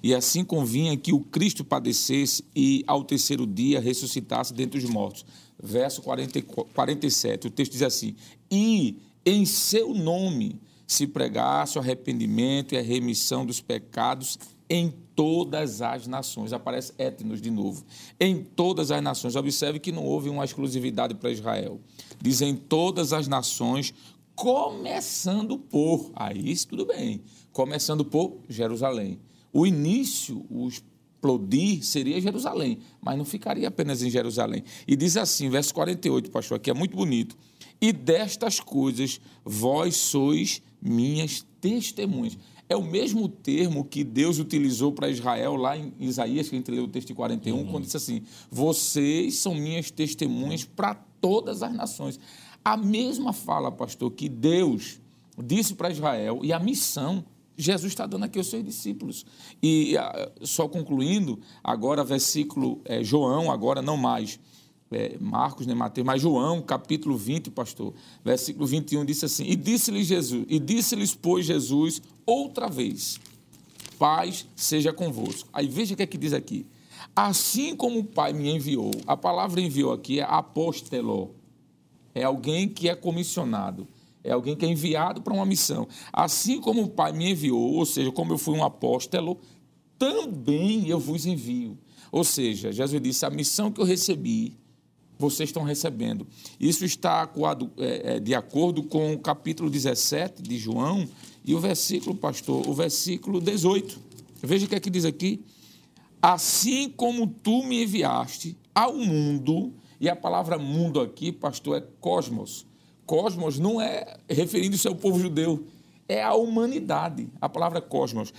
E assim convinha que o Cristo padecesse e ao terceiro dia ressuscitasse dentre os mortos. Verso 40, 47, o texto diz assim: E em seu nome se pregasse o arrependimento e a remissão dos pecados em todas as nações. Aparece etnos de novo. Em todas as nações. Observe que não houve uma exclusividade para Israel. Diz em todas as nações, começando por. Aí tudo bem. Começando por Jerusalém. O início, o explodir seria Jerusalém, mas não ficaria apenas em Jerusalém. E diz assim, verso 48, pastor, aqui é muito bonito. E destas coisas vós sois minhas testemunhas. É o mesmo termo que Deus utilizou para Israel lá em Isaías, que a gente leu o texto de 41, uhum. quando disse assim: Vocês são minhas testemunhas para todas as nações. A mesma fala, pastor, que Deus disse para Israel e a missão Jesus está dando aqui aos seus discípulos. E só concluindo, agora versículo é, João, agora não mais é, Marcos, nem Mateus, mas João, capítulo 20, pastor, versículo 21, disse assim: E disse-lhe Jesus, e disse-lhes, pois, Jesus, outra vez: Paz seja convosco. Aí veja o que é que diz aqui. Assim como o Pai me enviou, a palavra enviou aqui é apóstolo, é alguém que é comissionado, é alguém que é enviado para uma missão. Assim como o Pai me enviou, ou seja, como eu fui um apóstolo, também eu vos envio. Ou seja, Jesus disse: a missão que eu recebi, vocês estão recebendo. Isso está de acordo com o capítulo 17 de João e o versículo, pastor, o versículo 18. Veja o que é que diz aqui. Assim como tu me enviaste ao mundo, e a palavra mundo aqui, pastor, é cosmos. Cosmos não é referindo-se ao povo judeu, é a humanidade, a palavra cosmos.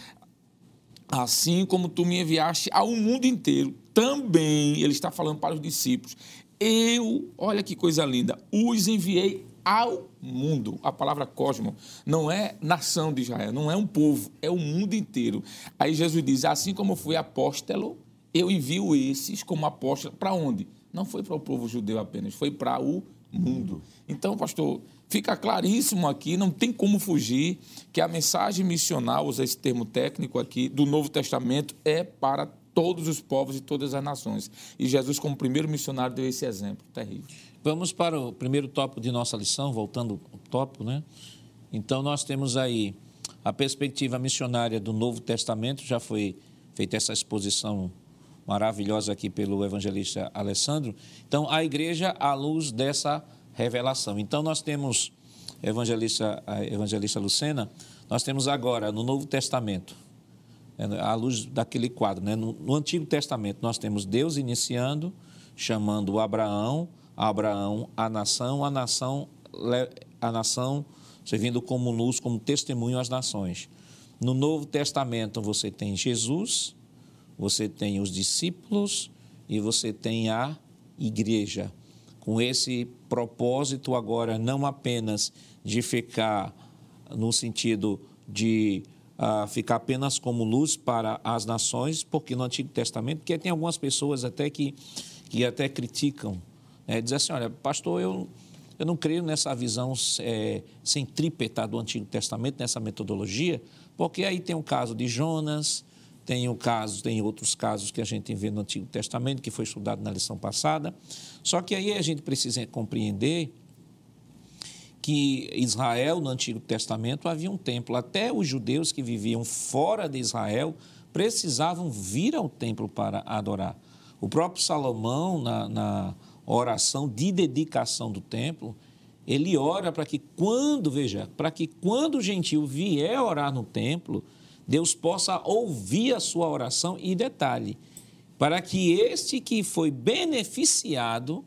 Assim como tu me enviaste ao mundo inteiro, também, ele está falando para os discípulos, eu, olha que coisa linda, os enviei ao mundo. A palavra cosmo não é nação de Israel, não é um povo, é o mundo inteiro. Aí Jesus diz: assim como eu fui apóstolo, eu envio esses como apóstolo para onde? Não foi para o povo judeu apenas, foi para o mundo. Então, pastor, fica claríssimo aqui, não tem como fugir que a mensagem missional, usa esse termo técnico aqui, do Novo Testamento é para todos os povos e todas as nações. E Jesus, como primeiro missionário, deu esse exemplo terrível. Vamos para o primeiro tópico de nossa lição, voltando ao tópico, né? Então, nós temos aí a perspectiva missionária do Novo Testamento, já foi feita essa exposição maravilhosa aqui pelo evangelista Alessandro. Então, a igreja à luz dessa revelação. Então, nós temos, evangelista, evangelista Lucena, nós temos agora no Novo Testamento, à luz daquele quadro, né? no, no Antigo Testamento, nós temos Deus iniciando, chamando Abraão, Abraão, a nação, a nação, a nação servindo como luz, como testemunho às nações. No Novo Testamento você tem Jesus, você tem os discípulos e você tem a igreja. Com esse propósito agora não apenas de ficar no sentido de uh, ficar apenas como luz para as nações, porque no Antigo Testamento, porque tem algumas pessoas até que, que até criticam, né? dizem assim, olha, pastor, eu, eu não creio nessa visão é, centrípeta do Antigo Testamento, nessa metodologia, porque aí tem o caso de Jonas, tem o caso, tem outros casos que a gente vê no Antigo Testamento, que foi estudado na lição passada. Só que aí a gente precisa compreender que Israel, no Antigo Testamento, havia um templo. Até os judeus que viviam fora de Israel precisavam vir ao templo para adorar. O próprio Salomão, na, na oração de dedicação do templo, ele ora para que quando, veja, para que quando o gentio vier orar no templo, Deus possa ouvir a sua oração e detalhe, para que este que foi beneficiado,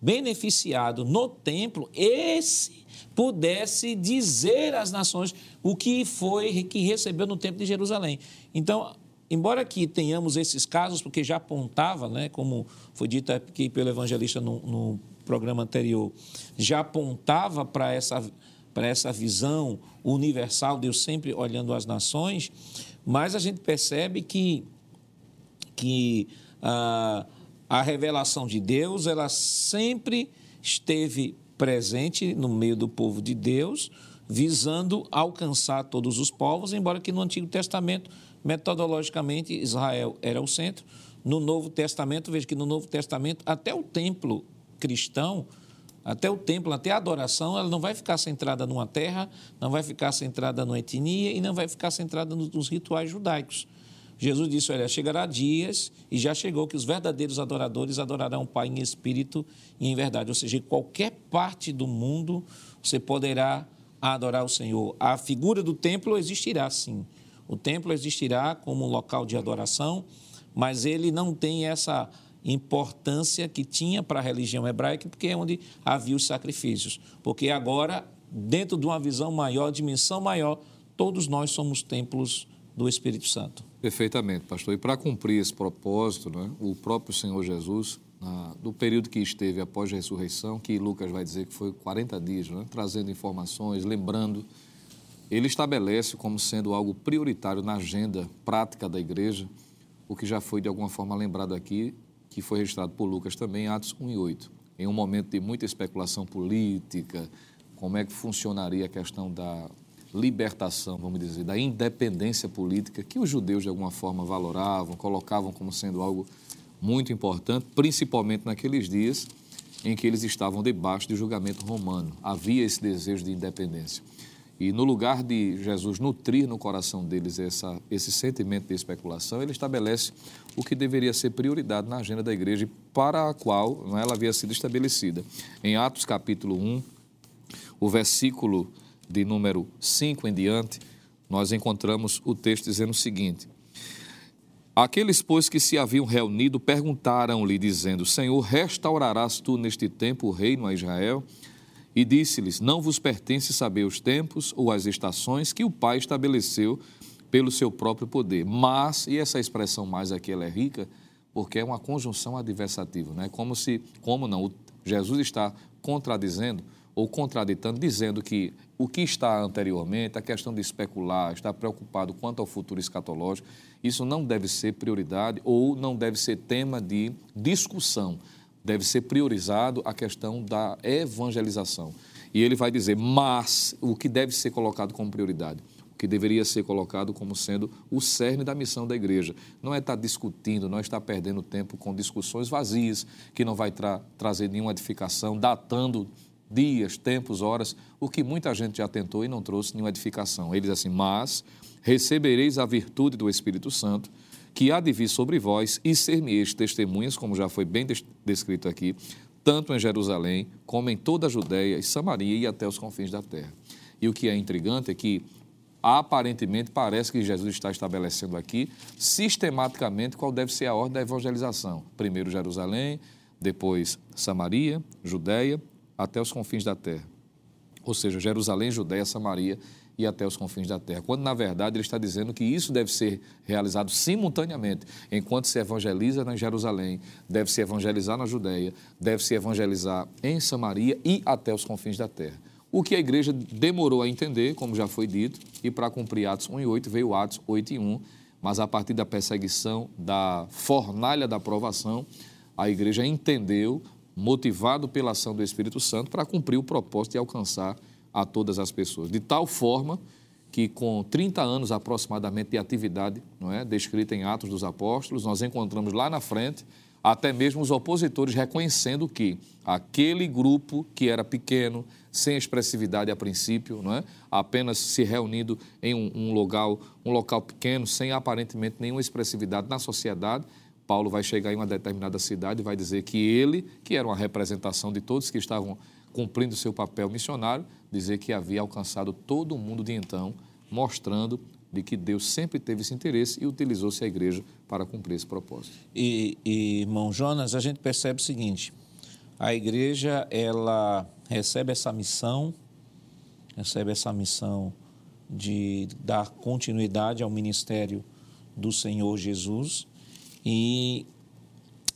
beneficiado no templo, esse pudesse dizer às nações o que foi que recebeu no templo de Jerusalém. Então, embora aqui tenhamos esses casos, porque já apontava, né, como foi dito aqui pelo evangelista no, no programa anterior, já apontava para essa para essa visão universal, Deus sempre olhando as nações, mas a gente percebe que, que ah, a revelação de Deus ela sempre esteve presente no meio do povo de Deus, visando alcançar todos os povos, embora que no Antigo Testamento, metodologicamente, Israel era o centro. No Novo Testamento, veja que no Novo Testamento, até o templo cristão até o templo, até a adoração, ela não vai ficar centrada numa terra, não vai ficar centrada numa etnia e não vai ficar centrada nos rituais judaicos. Jesus disse: Olha, chegará dias, e já chegou, que os verdadeiros adoradores adorarão o Pai em espírito e em verdade. Ou seja, em qualquer parte do mundo você poderá adorar o Senhor. A figura do templo existirá, sim. O templo existirá como um local de adoração, mas ele não tem essa importância que tinha para a religião hebraica, porque é onde havia os sacrifícios. Porque agora, dentro de uma visão maior, dimensão maior, todos nós somos templos do Espírito Santo. Perfeitamente, pastor. E para cumprir esse propósito, né, o próprio Senhor Jesus, na, no período que esteve após a ressurreição, que Lucas vai dizer que foi 40 dias, né, trazendo informações, lembrando, ele estabelece como sendo algo prioritário na agenda prática da igreja, o que já foi de alguma forma lembrado aqui, que foi registrado por Lucas também, Atos 1 e 8. Em um momento de muita especulação política, como é que funcionaria a questão da libertação, vamos dizer, da independência política, que os judeus de alguma forma valoravam, colocavam como sendo algo muito importante, principalmente naqueles dias em que eles estavam debaixo de julgamento romano. Havia esse desejo de independência. E no lugar de Jesus nutrir no coração deles essa, esse sentimento de especulação, ele estabelece o que deveria ser prioridade na agenda da igreja para a qual é, ela havia sido estabelecida. Em Atos capítulo 1, o versículo de número 5 em diante, nós encontramos o texto dizendo o seguinte: Aqueles, pois, que se haviam reunido perguntaram-lhe, dizendo: Senhor, restaurarás tu neste tempo o reino a Israel? E disse-lhes: Não vos pertence saber os tempos ou as estações que o Pai estabeleceu pelo seu próprio poder. Mas, e essa expressão mais aqui ela é rica, porque é uma conjunção adversativa, né? Como se, como não, Jesus está contradizendo ou contraditando, dizendo que o que está anteriormente, a questão de especular, estar preocupado quanto ao futuro escatológico, isso não deve ser prioridade ou não deve ser tema de discussão deve ser priorizado a questão da evangelização. E ele vai dizer, mas o que deve ser colocado como prioridade? que deveria ser colocado como sendo o cerne da missão da igreja. Não é estar discutindo, não é estar perdendo tempo com discussões vazias, que não vai tra trazer nenhuma edificação, datando dias, tempos, horas, o que muita gente já tentou e não trouxe nenhuma edificação. Ele diz assim: Mas recebereis a virtude do Espírito Santo, que há de vir sobre vós, e ser-me-eis testemunhas, como já foi bem descrito aqui, tanto em Jerusalém, como em toda a Judéia e Samaria e até os confins da terra. E o que é intrigante é que aparentemente parece que Jesus está estabelecendo aqui sistematicamente qual deve ser a ordem da evangelização. Primeiro Jerusalém, depois Samaria, Judéia, até os confins da terra. Ou seja, Jerusalém, Judéia, Samaria e até os confins da terra. Quando, na verdade, ele está dizendo que isso deve ser realizado simultaneamente. Enquanto se evangeliza na Jerusalém, deve se evangelizar na Judéia, deve se evangelizar em Samaria e até os confins da terra. O que a igreja demorou a entender, como já foi dito, e para cumprir Atos 1 e 8 veio Atos 8 e 1, mas a partir da perseguição, da fornalha da aprovação, a igreja entendeu, motivado pela ação do Espírito Santo, para cumprir o propósito de alcançar a todas as pessoas. De tal forma que, com 30 anos aproximadamente de atividade, não é, descrita em Atos dos Apóstolos, nós encontramos lá na frente até mesmo os opositores reconhecendo que aquele grupo que era pequeno, sem expressividade a princípio, não é? apenas se reunindo em um, um, local, um local pequeno, sem aparentemente nenhuma expressividade na sociedade, Paulo vai chegar em uma determinada cidade e vai dizer que ele, que era uma representação de todos que estavam cumprindo seu papel missionário, dizer que havia alcançado todo o mundo de então, mostrando de que Deus sempre teve esse interesse e utilizou-se a igreja para cumprir esse propósito. E, e, irmão Jonas, a gente percebe o seguinte, a igreja, ela recebe essa missão, recebe essa missão de dar continuidade ao ministério do Senhor Jesus e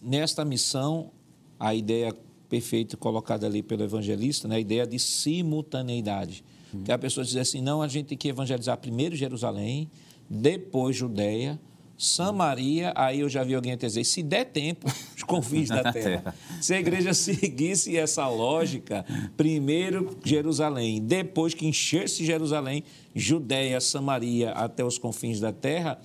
nesta missão, a ideia perfeita colocada ali pelo evangelista, né, a ideia de simultaneidade. Hum. Que a pessoa diz assim: não, a gente tem que evangelizar primeiro Jerusalém, depois Judéia, Samaria, aí eu já vi alguém dizer, se der tempo, (laughs) os confins da (laughs) terra. Se a igreja seguisse essa lógica, primeiro Jerusalém, depois que enchesse Jerusalém, Judéia, Samaria, até os confins da terra,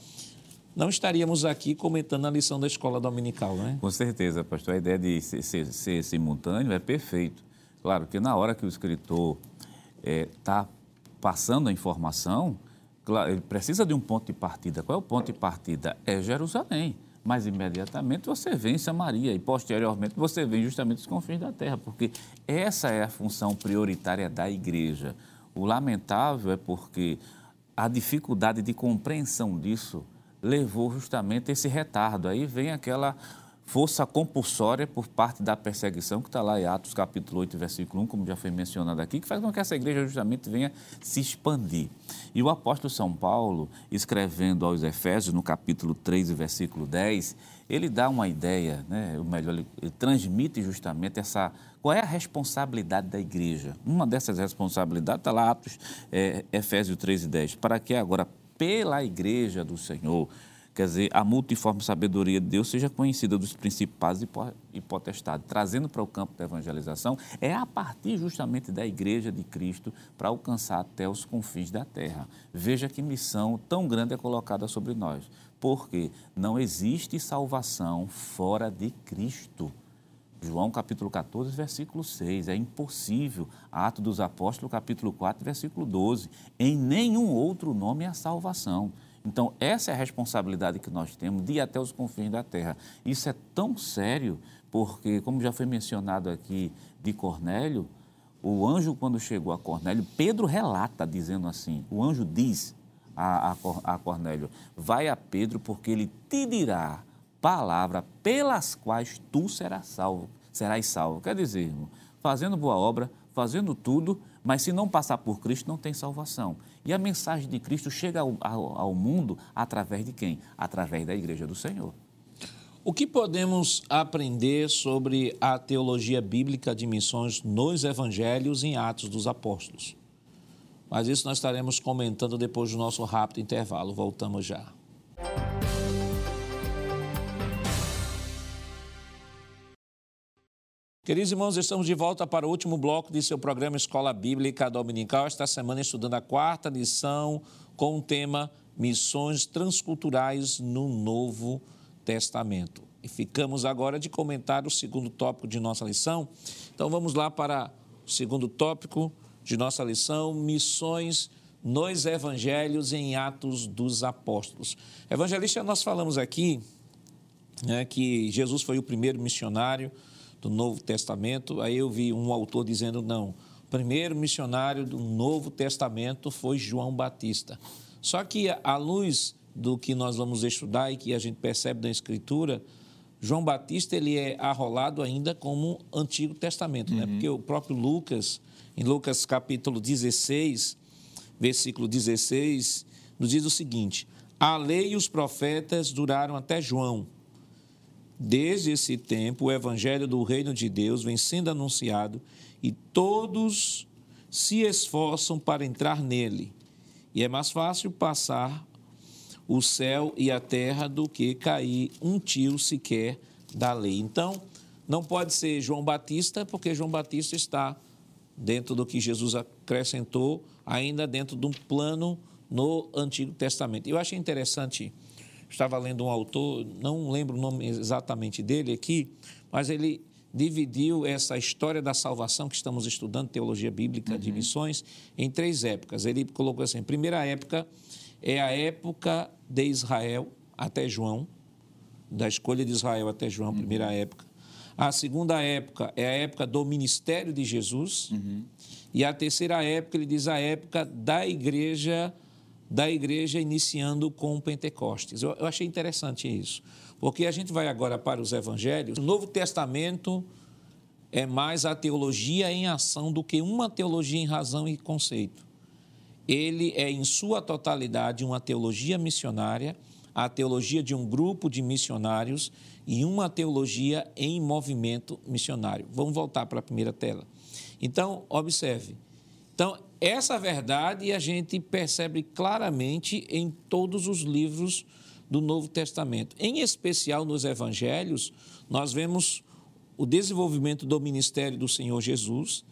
não estaríamos aqui comentando a lição da escola dominical, né? Com certeza, pastor. A ideia de ser, ser, ser simultâneo é perfeito. Claro que na hora que o escritor está é, passando a informação, claro, ele precisa de um ponto de partida. Qual é o ponto de partida? É Jerusalém. Mas imediatamente você vem em Samaria e posteriormente você vem justamente os confins da terra, porque essa é a função prioritária da igreja. O lamentável é porque a dificuldade de compreensão disso levou justamente esse retardo. Aí vem aquela força compulsória por parte da perseguição, que está lá em Atos capítulo 8, versículo 1, como já foi mencionado aqui, que faz com que essa igreja justamente venha se expandir. E o apóstolo São Paulo, escrevendo aos Efésios, no capítulo 3, versículo 10, ele dá uma ideia, né, ou melhor, ele, transmite justamente essa qual é a responsabilidade da igreja. Uma dessas responsabilidades está lá, Atos, é, Efésios 3 e 10, para que agora, pela igreja do Senhor, quer dizer, a multiforme sabedoria de Deus seja conhecida dos principais e potestades, trazendo para o campo da evangelização, é a partir justamente da igreja de Cristo para alcançar até os confins da terra. Veja que missão tão grande é colocada sobre nós, porque não existe salvação fora de Cristo. João capítulo 14, versículo 6. É impossível. Ato dos Apóstolos, capítulo 4, versículo 12. Em nenhum outro nome há salvação. Então, essa é a responsabilidade que nós temos de ir até os confins da terra. Isso é tão sério, porque, como já foi mencionado aqui de Cornélio, o anjo, quando chegou a Cornélio, Pedro relata dizendo assim: o anjo diz a, a, a Cornélio, vai a Pedro, porque ele te dirá palavra pelas quais tu serás salvo. Serás salvo. Quer dizer, irmão, fazendo boa obra, fazendo tudo, mas se não passar por Cristo, não tem salvação. E a mensagem de Cristo chega ao, ao, ao mundo através de quem? Através da igreja do Senhor. O que podemos aprender sobre a teologia bíblica de missões nos evangelhos em Atos dos Apóstolos? Mas isso nós estaremos comentando depois do nosso rápido intervalo. Voltamos já. Queridos irmãos, estamos de volta para o último bloco de seu programa Escola Bíblica Dominical. Esta semana estudando a quarta lição com o tema Missões Transculturais no Novo Testamento. E ficamos agora de comentar o segundo tópico de nossa lição. Então vamos lá para o segundo tópico de nossa lição: Missões nos Evangelhos em Atos dos Apóstolos. Evangelista, nós falamos aqui né, que Jesus foi o primeiro missionário do Novo Testamento. Aí eu vi um autor dizendo: não, o primeiro missionário do Novo Testamento foi João Batista. Só que, à luz do que nós vamos estudar e que a gente percebe da Escritura, João Batista ele é arrolado ainda como Antigo Testamento, né? uhum. né? porque o próprio Lucas, em Lucas capítulo 16, versículo 16, nos diz o seguinte: A lei e os profetas duraram até João. Desde esse tempo, o evangelho do reino de Deus vem sendo anunciado e todos se esforçam para entrar nele. E é mais fácil passar o céu e a terra do que cair um tio sequer da lei. Então, não pode ser João Batista, porque João Batista está dentro do que Jesus acrescentou, ainda dentro de um plano no Antigo Testamento. Eu achei interessante estava lendo um autor, não lembro o nome exatamente dele aqui, mas ele dividiu essa história da salvação que estamos estudando, teologia bíblica uhum. de missões, em três épocas. Ele colocou assim: primeira época é a época de Israel até João, da escolha de Israel até João, uhum. primeira época. A segunda época é a época do ministério de Jesus. Uhum. E a terceira época, ele diz a época da igreja da igreja iniciando com o Pentecostes. Eu, eu achei interessante isso, porque a gente vai agora para os evangelhos. O Novo Testamento é mais a teologia em ação do que uma teologia em razão e conceito. Ele é, em sua totalidade, uma teologia missionária, a teologia de um grupo de missionários e uma teologia em movimento missionário. Vamos voltar para a primeira tela. Então, observe. Então, essa verdade a gente percebe claramente em todos os livros do Novo Testamento. Em especial nos evangelhos, nós vemos o desenvolvimento do ministério do Senhor Jesus,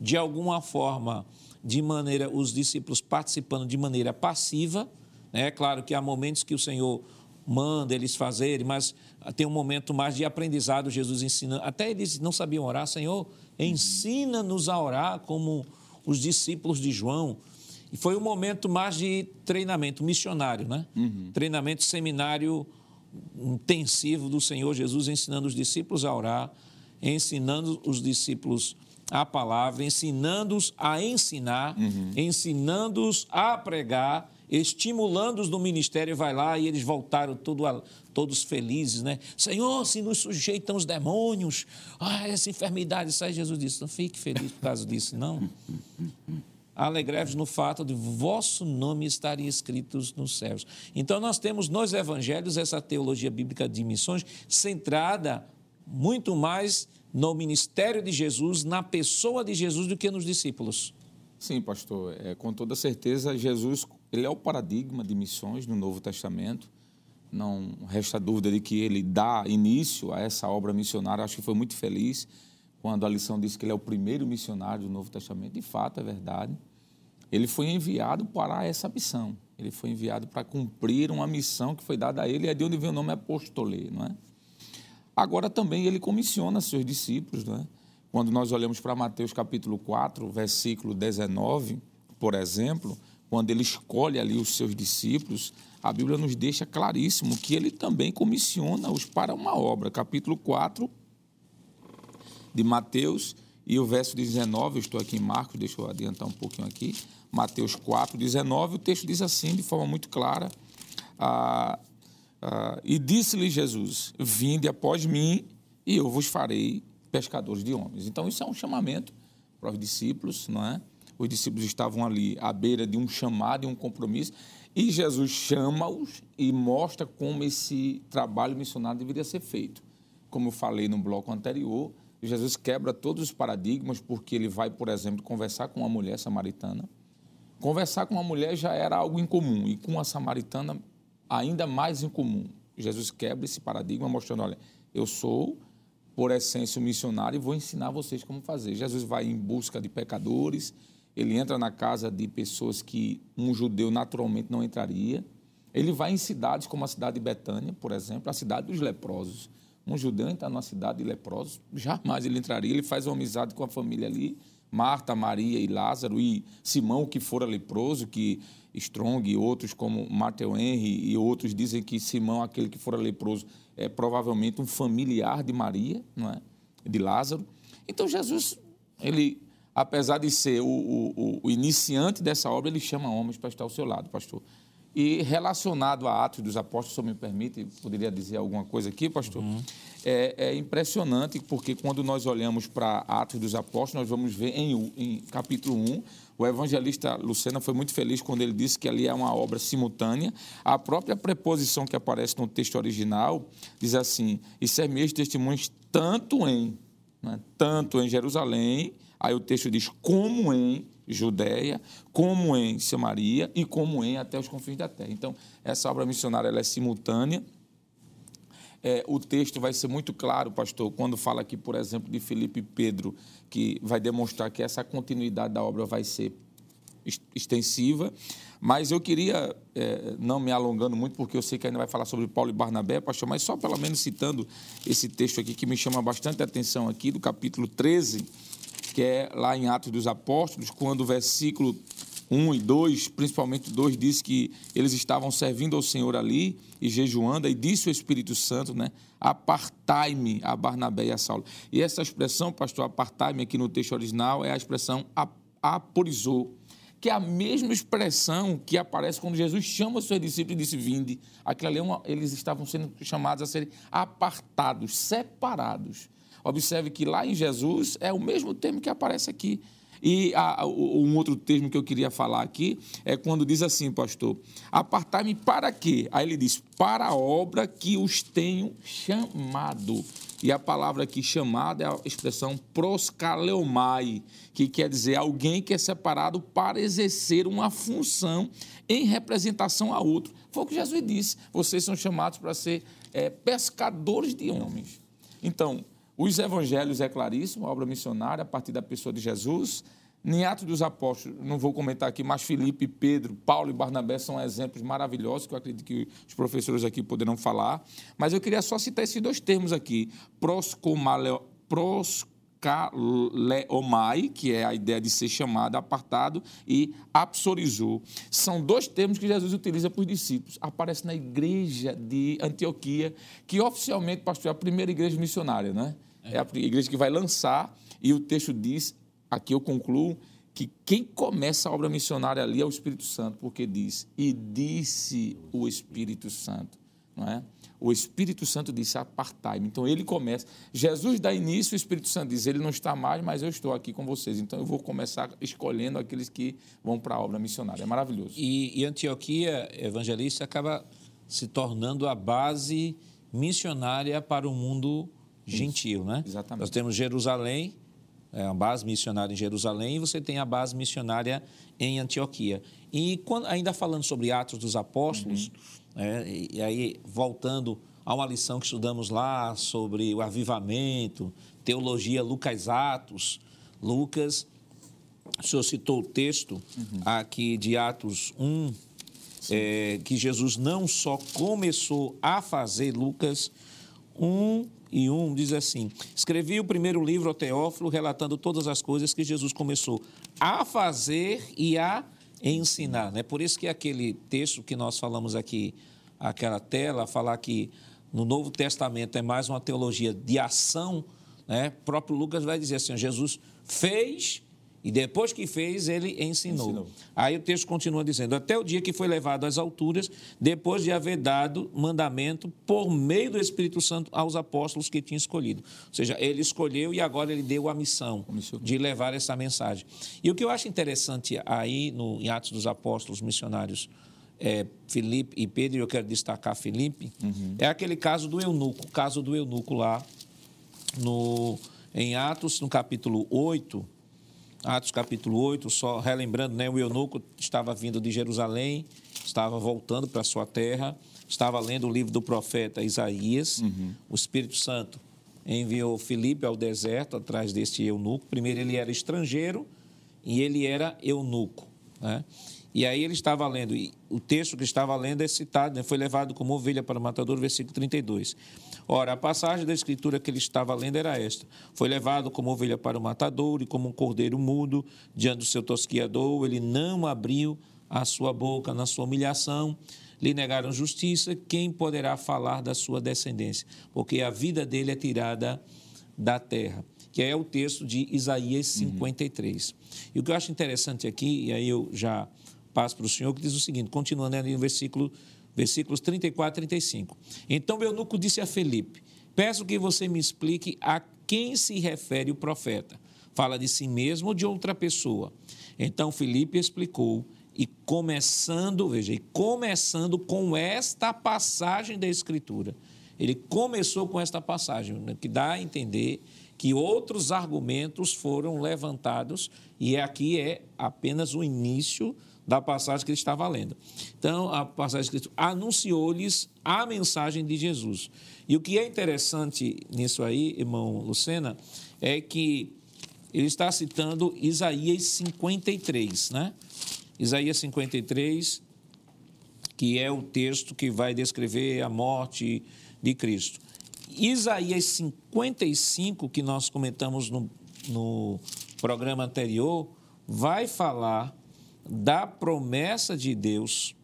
de alguma forma, de maneira, os discípulos participando de maneira passiva. É claro que há momentos que o Senhor manda eles fazerem, mas tem um momento mais de aprendizado, Jesus ensinando. Até eles não sabiam orar, Senhor, ensina-nos a orar como os discípulos de João. E foi um momento mais de treinamento missionário, né? Uhum. Treinamento seminário intensivo do Senhor Jesus, ensinando os discípulos a orar, ensinando os discípulos a palavra, ensinando-os a ensinar, uhum. ensinando-os a pregar, estimulando-os no ministério. Vai lá e eles voltaram todos felizes, né? Senhor, se nos sujeitam os demônios, ah, essa enfermidade sai. Jesus disse: Não fique feliz por causa disso, não. Alegreve-vos no fato de vosso nome estaria escritos nos céus. Então, nós temos nos evangelhos essa teologia bíblica de missões centrada muito mais no ministério de Jesus, na pessoa de Jesus, do que nos discípulos. Sim, pastor. É, com toda certeza, Jesus ele é o paradigma de missões no Novo Testamento não resta dúvida de que ele dá início a essa obra missionária. Acho que foi muito feliz quando a lição disse que ele é o primeiro missionário do Novo Testamento. De fato, é verdade. Ele foi enviado para essa missão. Ele foi enviado para cumprir uma missão que foi dada a ele, é de onde vem o nome apostolê, não é? Agora também ele comissiona seus discípulos, não é? Quando nós olhamos para Mateus capítulo 4, versículo 19, por exemplo, quando ele escolhe ali os seus discípulos, a Bíblia nos deixa claríssimo que ele também comissiona-os para uma obra. Capítulo 4 de Mateus e o verso 19, eu estou aqui em Marcos, deixa eu adiantar um pouquinho aqui. Mateus 4, 19, o texto diz assim, de forma muito clara: ah, ah, E disse-lhe Jesus: Vinde após mim, e eu vos farei pescadores de homens. Então, isso é um chamamento para os discípulos, não é? Os discípulos estavam ali à beira de um chamado e um compromisso. E Jesus chama-os e mostra como esse trabalho missionário deveria ser feito. Como eu falei no bloco anterior, Jesus quebra todos os paradigmas, porque ele vai, por exemplo, conversar com uma mulher samaritana. Conversar com uma mulher já era algo incomum, e com a samaritana, ainda mais incomum. Jesus quebra esse paradigma, mostrando: olha, eu sou por essência, o missionário e vou ensinar vocês como fazer. Jesus vai em busca de pecadores, ele entra na casa de pessoas que um judeu naturalmente não entraria. Ele vai em cidades como a cidade de Betânia, por exemplo, a cidade dos leprosos. Um judeu entra numa cidade de leprosos, jamais ele entraria. Ele faz uma amizade com a família ali, Marta, Maria e Lázaro, e Simão, que fora leproso, que Strong e outros, como Matthew Henry e outros, dizem que Simão, aquele que fora leproso, é provavelmente um familiar de Maria, não é? de Lázaro. Então, Jesus, ele, apesar de ser o, o, o iniciante dessa obra, ele chama homens para estar ao seu lado, pastor. E relacionado a Atos dos Apóstolos, se me permite, poderia dizer alguma coisa aqui, pastor? Uhum. É, é, impressionante, porque quando nós olhamos para Atos dos Apóstolos, nós vamos ver em, em capítulo 1, o evangelista Lucena foi muito feliz quando ele disse que ali é uma obra simultânea. A própria preposição que aparece no texto original diz assim: e ser meus testemunhos tanto em, né, tanto em Jerusalém, aí o texto diz como em Judéia, como em Samaria e como em até os confins da terra. Então, essa obra missionária ela é simultânea. É, o texto vai ser muito claro, pastor, quando fala aqui, por exemplo, de Filipe e Pedro, que vai demonstrar que essa continuidade da obra vai ser extensiva. Mas eu queria, é, não me alongando muito, porque eu sei que ainda vai falar sobre Paulo e Barnabé, pastor, mas só pelo menos citando esse texto aqui que me chama bastante atenção aqui, do capítulo 13 que é lá em Atos dos Apóstolos, quando o versículo 1 e 2, principalmente 2, diz que eles estavam servindo ao Senhor ali e jejuando, e disse o Espírito Santo, né? Apartai-me a Barnabé e a Saulo. E essa expressão, pastor, apartai-me aqui no texto original, é a expressão aporizou, que é a mesma expressão que aparece quando Jesus chama os seus discípulos e disse: Vinde. Aquilo ali, é eles estavam sendo chamados a serem apartados, separados. Observe que lá em Jesus é o mesmo termo que aparece aqui. E a, um outro termo que eu queria falar aqui é quando diz assim, pastor: apartar-me para quê? Aí ele diz: para a obra que os tenho chamado. E a palavra aqui chamada é a expressão proscaleomai, que quer dizer alguém que é separado para exercer uma função em representação a outro. Foi o que Jesus disse: vocês são chamados para ser é, pescadores de homens. Então, os evangelhos é claríssimo, a obra missionária a partir da pessoa de Jesus. Em Atos dos Apóstolos, não vou comentar aqui, mas Filipe, Pedro, Paulo e Barnabé são exemplos maravilhosos que eu acredito que os professores aqui poderão falar. Mas eu queria só citar esses dois termos aqui: proscomaleomai, que é a ideia de ser chamado, apartado, e absorizou. São dois termos que Jesus utiliza para os discípulos. Aparece na igreja de Antioquia, que oficialmente, pastor, é a primeira igreja missionária, né? É a igreja que vai lançar, e o texto diz, aqui eu concluo, que quem começa a obra missionária ali é o Espírito Santo, porque diz, e disse o Espírito Santo, não é? O Espírito Santo disse, apartai-me. Então ele começa. Jesus dá início, o Espírito Santo diz, ele não está mais, mas eu estou aqui com vocês. Então eu vou começar escolhendo aqueles que vão para a obra missionária. É maravilhoso. E, e Antioquia evangelista acaba se tornando a base missionária para o mundo gentil, né? Exatamente. Nós temos Jerusalém, é a base missionária em Jerusalém, e você tem a base missionária em Antioquia. E quando, ainda falando sobre Atos dos Apóstolos, uhum. é, e, aí voltando a uma lição que estudamos lá sobre o avivamento, teologia Lucas Atos, Lucas, o senhor citou o texto uhum. aqui de Atos 1, é, que Jesus não só começou a fazer, Lucas 1, e 1 diz assim: Escrevi o primeiro livro ao Teófilo, relatando todas as coisas que Jesus começou a fazer e a ensinar. É por isso que aquele texto que nós falamos aqui, aquela tela, falar que no Novo Testamento é mais uma teologia de ação, né? O próprio Lucas vai dizer assim: Jesus fez e depois que fez, ele ensinou. ensinou. Aí o texto continua dizendo: até o dia que foi levado às alturas, depois de haver dado mandamento por meio do Espírito Santo aos apóstolos que tinha escolhido. Ou seja, ele escolheu e agora ele deu a missão de levar essa mensagem. E o que eu acho interessante aí no, em Atos dos Apóstolos Missionários. É, Felipe e Pedro, e eu quero destacar Felipe, uhum. é aquele caso do eunuco, o caso do eunuco lá no, em Atos, no capítulo 8, Atos capítulo 8, só relembrando, né, o eunuco estava vindo de Jerusalém, estava voltando para a sua terra, estava lendo o livro do profeta Isaías, uhum. o Espírito Santo enviou Filipe ao deserto atrás deste eunuco. Primeiro ele era estrangeiro e ele era eunuco. Né? E aí ele estava lendo, e o texto que estava lendo é citado, né? foi levado como ovelha para o matador, versículo 32. Ora, a passagem da escritura que ele estava lendo era esta: Foi levado como ovelha para o matador, e como um cordeiro mudo diante do seu tosquiador, ele não abriu a sua boca na sua humilhação. Lhe negaram justiça, quem poderá falar da sua descendência? Porque a vida dele é tirada da terra que é o texto de Isaías 53. Uhum. E o que eu acho interessante aqui, e aí eu já passo para o senhor, que diz o seguinte, continuando ali no versículo, versículos 34 e 35. Então o eunuco disse a Felipe: Peço que você me explique a quem se refere o profeta. Fala de si mesmo ou de outra pessoa? Então Felipe explicou e começando, veja, e começando com esta passagem da Escritura. Ele começou com esta passagem, né, que dá a entender que outros argumentos foram levantados e aqui é apenas o início da passagem que ele estava lendo. Então, a passagem escrita anunciou-lhes a mensagem de Jesus. E o que é interessante nisso aí, irmão Lucena, é que ele está citando Isaías 53, né? Isaías 53, que é o texto que vai descrever a morte de Cristo. Isaías 55, que nós comentamos no, no programa anterior, vai falar da promessa de Deus,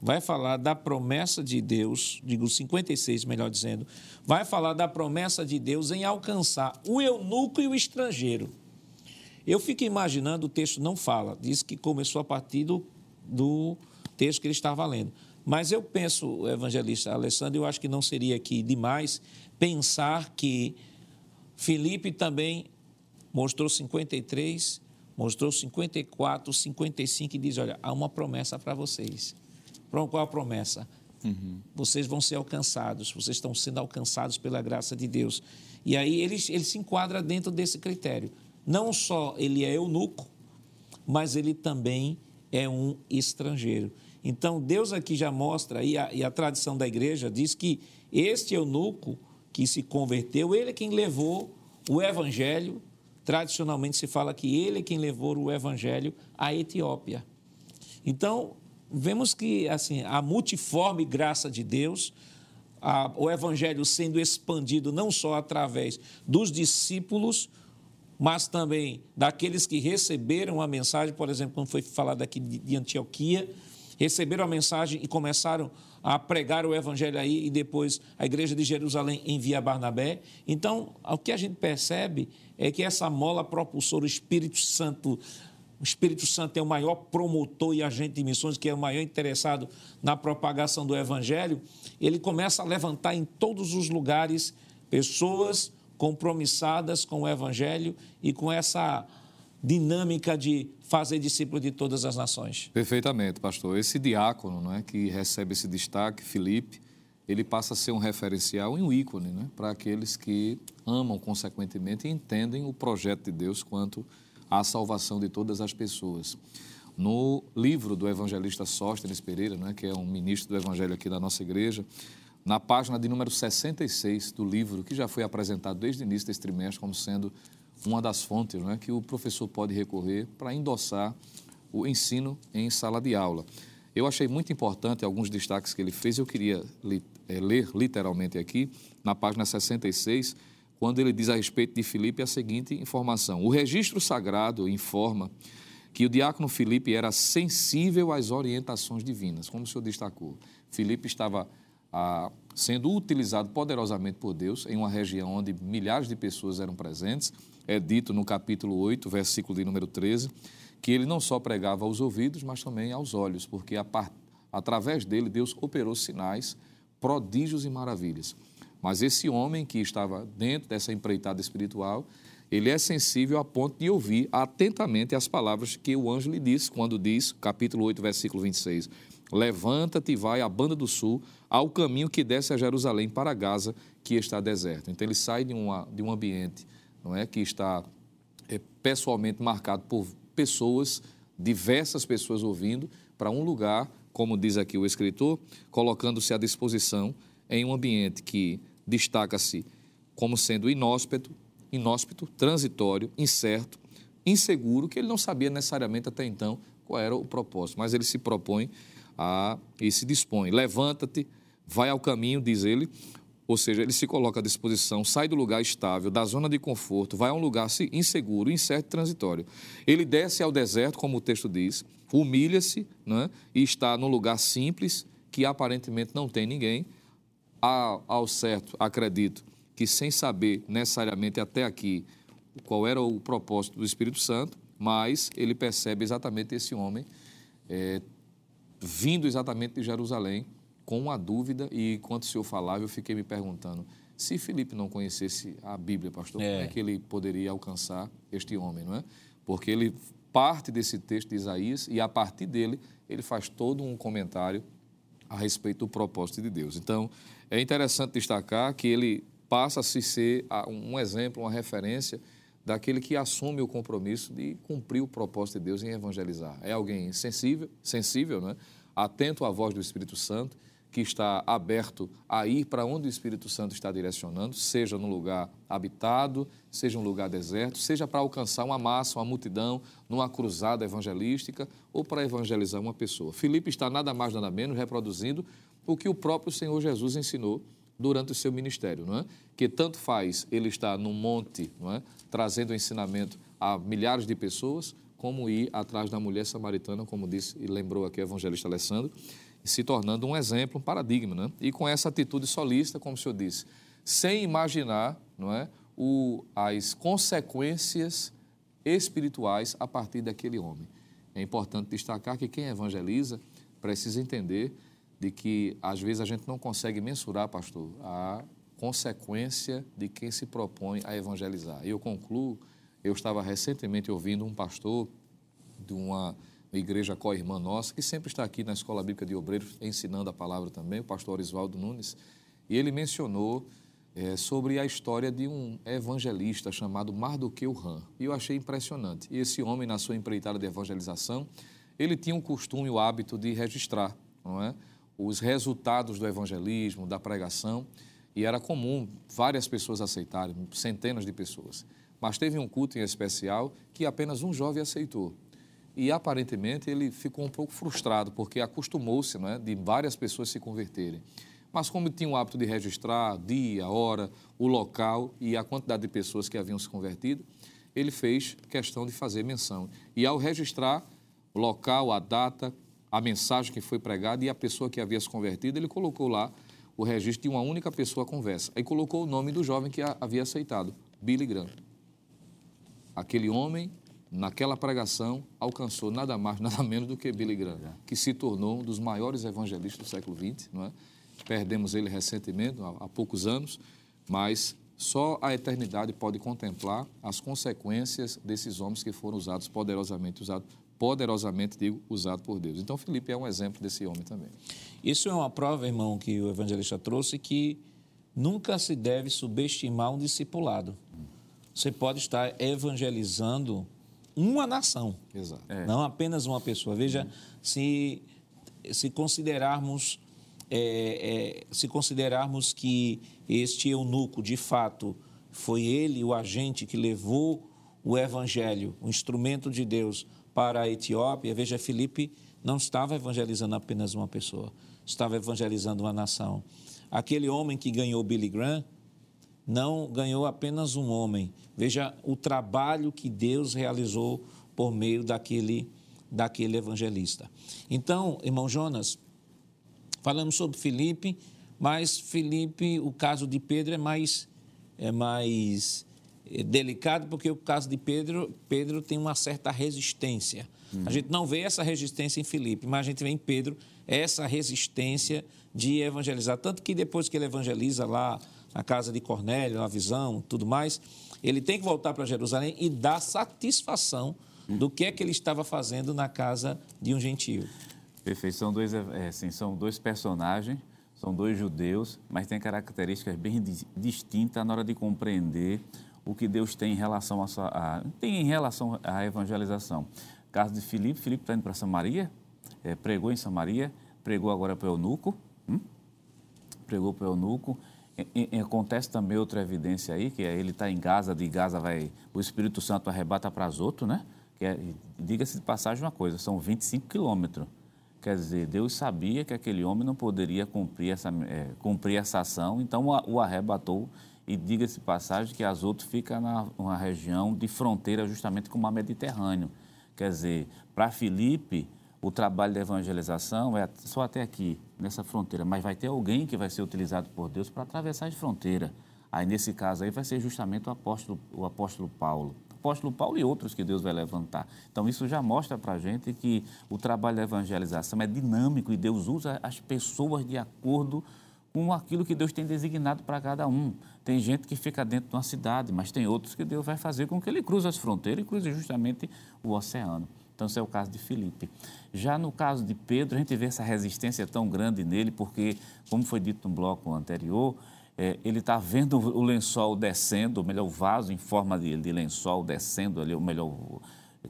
vai falar da promessa de Deus, digo 56, melhor dizendo, vai falar da promessa de Deus em alcançar o eunuco e o estrangeiro. Eu fico imaginando, o texto não fala, diz que começou a partir do, do texto que ele estava lendo. Mas eu penso, evangelista Alessandro, eu acho que não seria aqui demais pensar que Felipe também mostrou 53 mostrou 54, 55 e diz: Olha, há uma promessa para vocês. Qual a promessa? Uhum. Vocês vão ser alcançados, vocês estão sendo alcançados pela graça de Deus. E aí ele, ele se enquadra dentro desse critério. Não só ele é eunuco, mas ele também é um estrangeiro. Então, Deus aqui já mostra, e a, e a tradição da igreja diz que este eunuco que se converteu, ele é quem levou o evangelho tradicionalmente se fala que ele é quem levou o evangelho à Etiópia. Então, vemos que assim, a multiforme graça de Deus, a, o evangelho sendo expandido não só através dos discípulos, mas também daqueles que receberam a mensagem, por exemplo, quando foi falado aqui de, de Antioquia, receberam a mensagem e começaram a pregar o evangelho aí, e depois a igreja de Jerusalém envia Barnabé. Então, o que a gente percebe é que essa mola propulsora, o Espírito Santo, o Espírito Santo é o maior promotor e agente de missões, que é o maior interessado na propagação do evangelho, ele começa a levantar em todos os lugares pessoas compromissadas com o evangelho e com essa dinâmica de fazer discípulo de todas as nações. Perfeitamente, pastor. Esse diácono não é, que recebe esse destaque, Felipe, ele passa a ser um referencial e um ícone né, para aqueles que amam, consequentemente, e entendem o projeto de Deus quanto à salvação de todas as pessoas. No livro do evangelista Sóstenes Pereira, né, que é um ministro do evangelho aqui da nossa igreja, na página de número 66 do livro, que já foi apresentado desde o início desse trimestre como sendo uma das fontes né, que o professor pode recorrer para endossar o ensino em sala de aula. Eu achei muito importante alguns destaques que ele fez, eu queria li, é, ler literalmente aqui, na página 66, quando ele diz a respeito de Filipe a seguinte informação: O registro sagrado informa que o diácono Filipe era sensível às orientações divinas, como o senhor destacou. Filipe estava ah, sendo utilizado poderosamente por Deus em uma região onde milhares de pessoas eram presentes é dito no capítulo 8, versículo de número 13, que ele não só pregava aos ouvidos, mas também aos olhos, porque part... através dele Deus operou sinais, prodígios e maravilhas. Mas esse homem que estava dentro dessa empreitada espiritual, ele é sensível a ponto de ouvir atentamente as palavras que o anjo lhe disse, quando diz, capítulo 8, versículo 26, Levanta-te e vai à banda do sul, ao caminho que desce a Jerusalém para Gaza, que está deserto. Então ele sai de, uma, de um ambiente não é, que está é, pessoalmente marcado por pessoas, diversas pessoas ouvindo, para um lugar, como diz aqui o escritor, colocando-se à disposição em um ambiente que destaca-se como sendo inóspito, inóspito, transitório, incerto, inseguro, que ele não sabia necessariamente até então qual era o propósito, mas ele se propõe a, e se dispõe. Levanta-te, vai ao caminho, diz ele, ou seja, ele se coloca à disposição, sai do lugar estável, da zona de conforto, vai a um lugar inseguro, incerto e transitório. Ele desce ao deserto, como o texto diz, humilha-se né, e está num lugar simples, que aparentemente não tem ninguém. Ao certo, acredito que sem saber necessariamente até aqui qual era o propósito do Espírito Santo, mas ele percebe exatamente esse homem é, vindo exatamente de Jerusalém com uma dúvida e enquanto o senhor falava eu fiquei me perguntando se Felipe não conhecesse a Bíblia, pastor, é. como é que ele poderia alcançar este homem, não é? Porque ele parte desse texto de Isaías e a partir dele ele faz todo um comentário a respeito do propósito de Deus. Então, é interessante destacar que ele passa a se ser um exemplo, uma referência daquele que assume o compromisso de cumprir o propósito de Deus em evangelizar. É alguém sensível, sensível, né? atento à voz do Espírito Santo, que está aberto a ir para onde o Espírito Santo está direcionando, seja num lugar habitado, seja um lugar deserto, seja para alcançar uma massa, uma multidão, numa cruzada evangelística ou para evangelizar uma pessoa. Filipe está nada mais nada menos reproduzindo o que o próprio Senhor Jesus ensinou durante o seu ministério, não é? Que tanto faz ele estar num monte, não é? Trazendo ensinamento a milhares de pessoas, como ir atrás da mulher samaritana, como disse e lembrou aqui o evangelista Alessandro, se tornando um exemplo, um paradigma, né? E com essa atitude solista, como o senhor disse, sem imaginar, não é, o, as consequências espirituais a partir daquele homem. É importante destacar que quem evangeliza precisa entender de que às vezes a gente não consegue mensurar, pastor, a consequência de quem se propõe a evangelizar. Eu concluo, eu estava recentemente ouvindo um pastor de uma igreja co-irmã nossa, que sempre está aqui na Escola Bíblica de Obreiros ensinando a palavra também, o pastor Oswaldo Nunes, e ele mencionou é, sobre a história de um evangelista chamado Mardoqueu Ram. E eu achei impressionante. E esse homem, na sua empreitada de evangelização, ele tinha um costume, o hábito de registrar, não é? os resultados do evangelismo, da pregação, e era comum várias pessoas aceitarem, centenas de pessoas. Mas teve um culto em especial que apenas um jovem aceitou. E aparentemente ele ficou um pouco frustrado, porque acostumou-se é, de várias pessoas se converterem. Mas como tinha o hábito de registrar dia, hora, o local e a quantidade de pessoas que haviam se convertido, ele fez questão de fazer menção. E ao registrar o local, a data, a mensagem que foi pregada e a pessoa que havia se convertido, ele colocou lá o registro de uma única pessoa conversa. Aí colocou o nome do jovem que havia aceitado, Billy Graham. Aquele homem, naquela pregação, alcançou nada mais, (laughs) nada menos do que Billy Graham, que se tornou um dos maiores evangelistas do século XX. Não é? Perdemos ele recentemente, há poucos anos, mas só a eternidade pode contemplar as consequências desses homens que foram usados, poderosamente usados poderosamente, digo, usado por Deus. Então, Felipe é um exemplo desse homem também. Isso é uma prova, irmão, que o evangelista trouxe, que nunca se deve subestimar um discipulado. Você pode estar evangelizando uma nação, Exato. É. não apenas uma pessoa. Veja, se, se considerarmos é, é, se considerarmos que este eunuco, de fato, foi ele o agente que levou o evangelho, o instrumento de Deus para a Etiópia, veja, Filipe não estava evangelizando apenas uma pessoa, estava evangelizando uma nação. Aquele homem que ganhou Billy Graham não ganhou apenas um homem. Veja o trabalho que Deus realizou por meio daquele, daquele evangelista. Então, irmão Jonas, falamos sobre Filipe, mas Filipe, o caso de Pedro é mais, é mais é delicado porque o caso de Pedro, Pedro tem uma certa resistência. Uhum. A gente não vê essa resistência em Filipe, mas a gente vê em Pedro essa resistência de evangelizar. Tanto que depois que ele evangeliza lá na casa de Cornélio, na visão, tudo mais, ele tem que voltar para Jerusalém e dar satisfação do que é que ele estava fazendo na casa de um gentio. Perfeito. São dois, é, assim, são dois personagens, são dois judeus, mas têm características bem distintas na hora de compreender o que Deus tem em relação a, a tem em relação à evangelização. Caso de Filipe, Filipe está indo para Samaria, é, pregou em Samaria, pregou agora para o eunuco, hum? pregou para o eunuco, E, e, acontece também outra evidência aí, que é ele está em Gaza, de Gaza vai, o Espírito Santo arrebata para Azoto, né? É, diga-se de passagem uma coisa, são 25 quilômetros. Quer dizer, Deus sabia que aquele homem não poderia cumprir essa, é, cumprir essa ação, então o, o arrebatou. E diga-se de passagem que Azoto fica na uma região de fronteira justamente com o mar Mediterrâneo. Quer dizer, para Filipe, o trabalho de evangelização é só até aqui, nessa fronteira, mas vai ter alguém que vai ser utilizado por Deus para atravessar a fronteira. Aí, nesse caso aí, vai ser justamente o apóstolo, o apóstolo Paulo. O apóstolo Paulo e outros que Deus vai levantar. Então, isso já mostra para a gente que o trabalho da evangelização é dinâmico e Deus usa as pessoas de acordo com aquilo que Deus tem designado para cada um. Tem gente que fica dentro de uma cidade, mas tem outros que Deus vai fazer com que ele cruze as fronteiras e cruze justamente o oceano. Então, esse é o caso de Filipe. Já no caso de Pedro, a gente vê essa resistência tão grande nele, porque, como foi dito no bloco anterior, é, ele está vendo o lençol descendo, ou melhor, o vaso em forma de, de lençol descendo ali, ou melhor,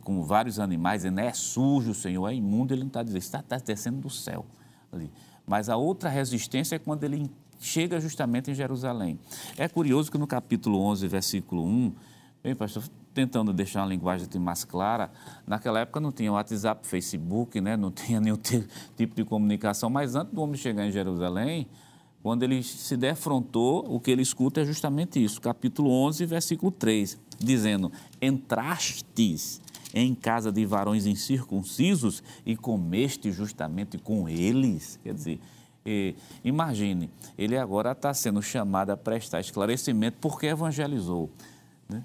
com vários animais, ele é sujo, Senhor, é imundo, ele não está dizendo, está, está descendo do céu. Ali. Mas a outra resistência é quando ele chega justamente em Jerusalém. É curioso que no capítulo 11, versículo 1, bem, pastor, tentando deixar uma linguagem mais clara. Naquela época não tinha WhatsApp, Facebook, né? não tinha (laughs) nenhum tipo de comunicação, mas antes do homem chegar em Jerusalém, quando ele se defrontou, o que ele escuta é justamente isso, capítulo 11, versículo 3, dizendo: Entrastes em casa de varões incircuncisos e comeste justamente com eles. Quer dizer, imagine, ele agora está sendo chamado a prestar esclarecimento porque evangelizou. Né?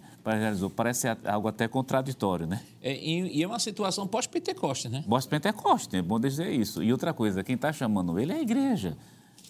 Parece algo até contraditório, né? É, e, e, é uma situação pós-Pentecoste, né? Pós-Pentecoste, é bom dizer isso. E outra coisa, quem está chamando ele é a igreja.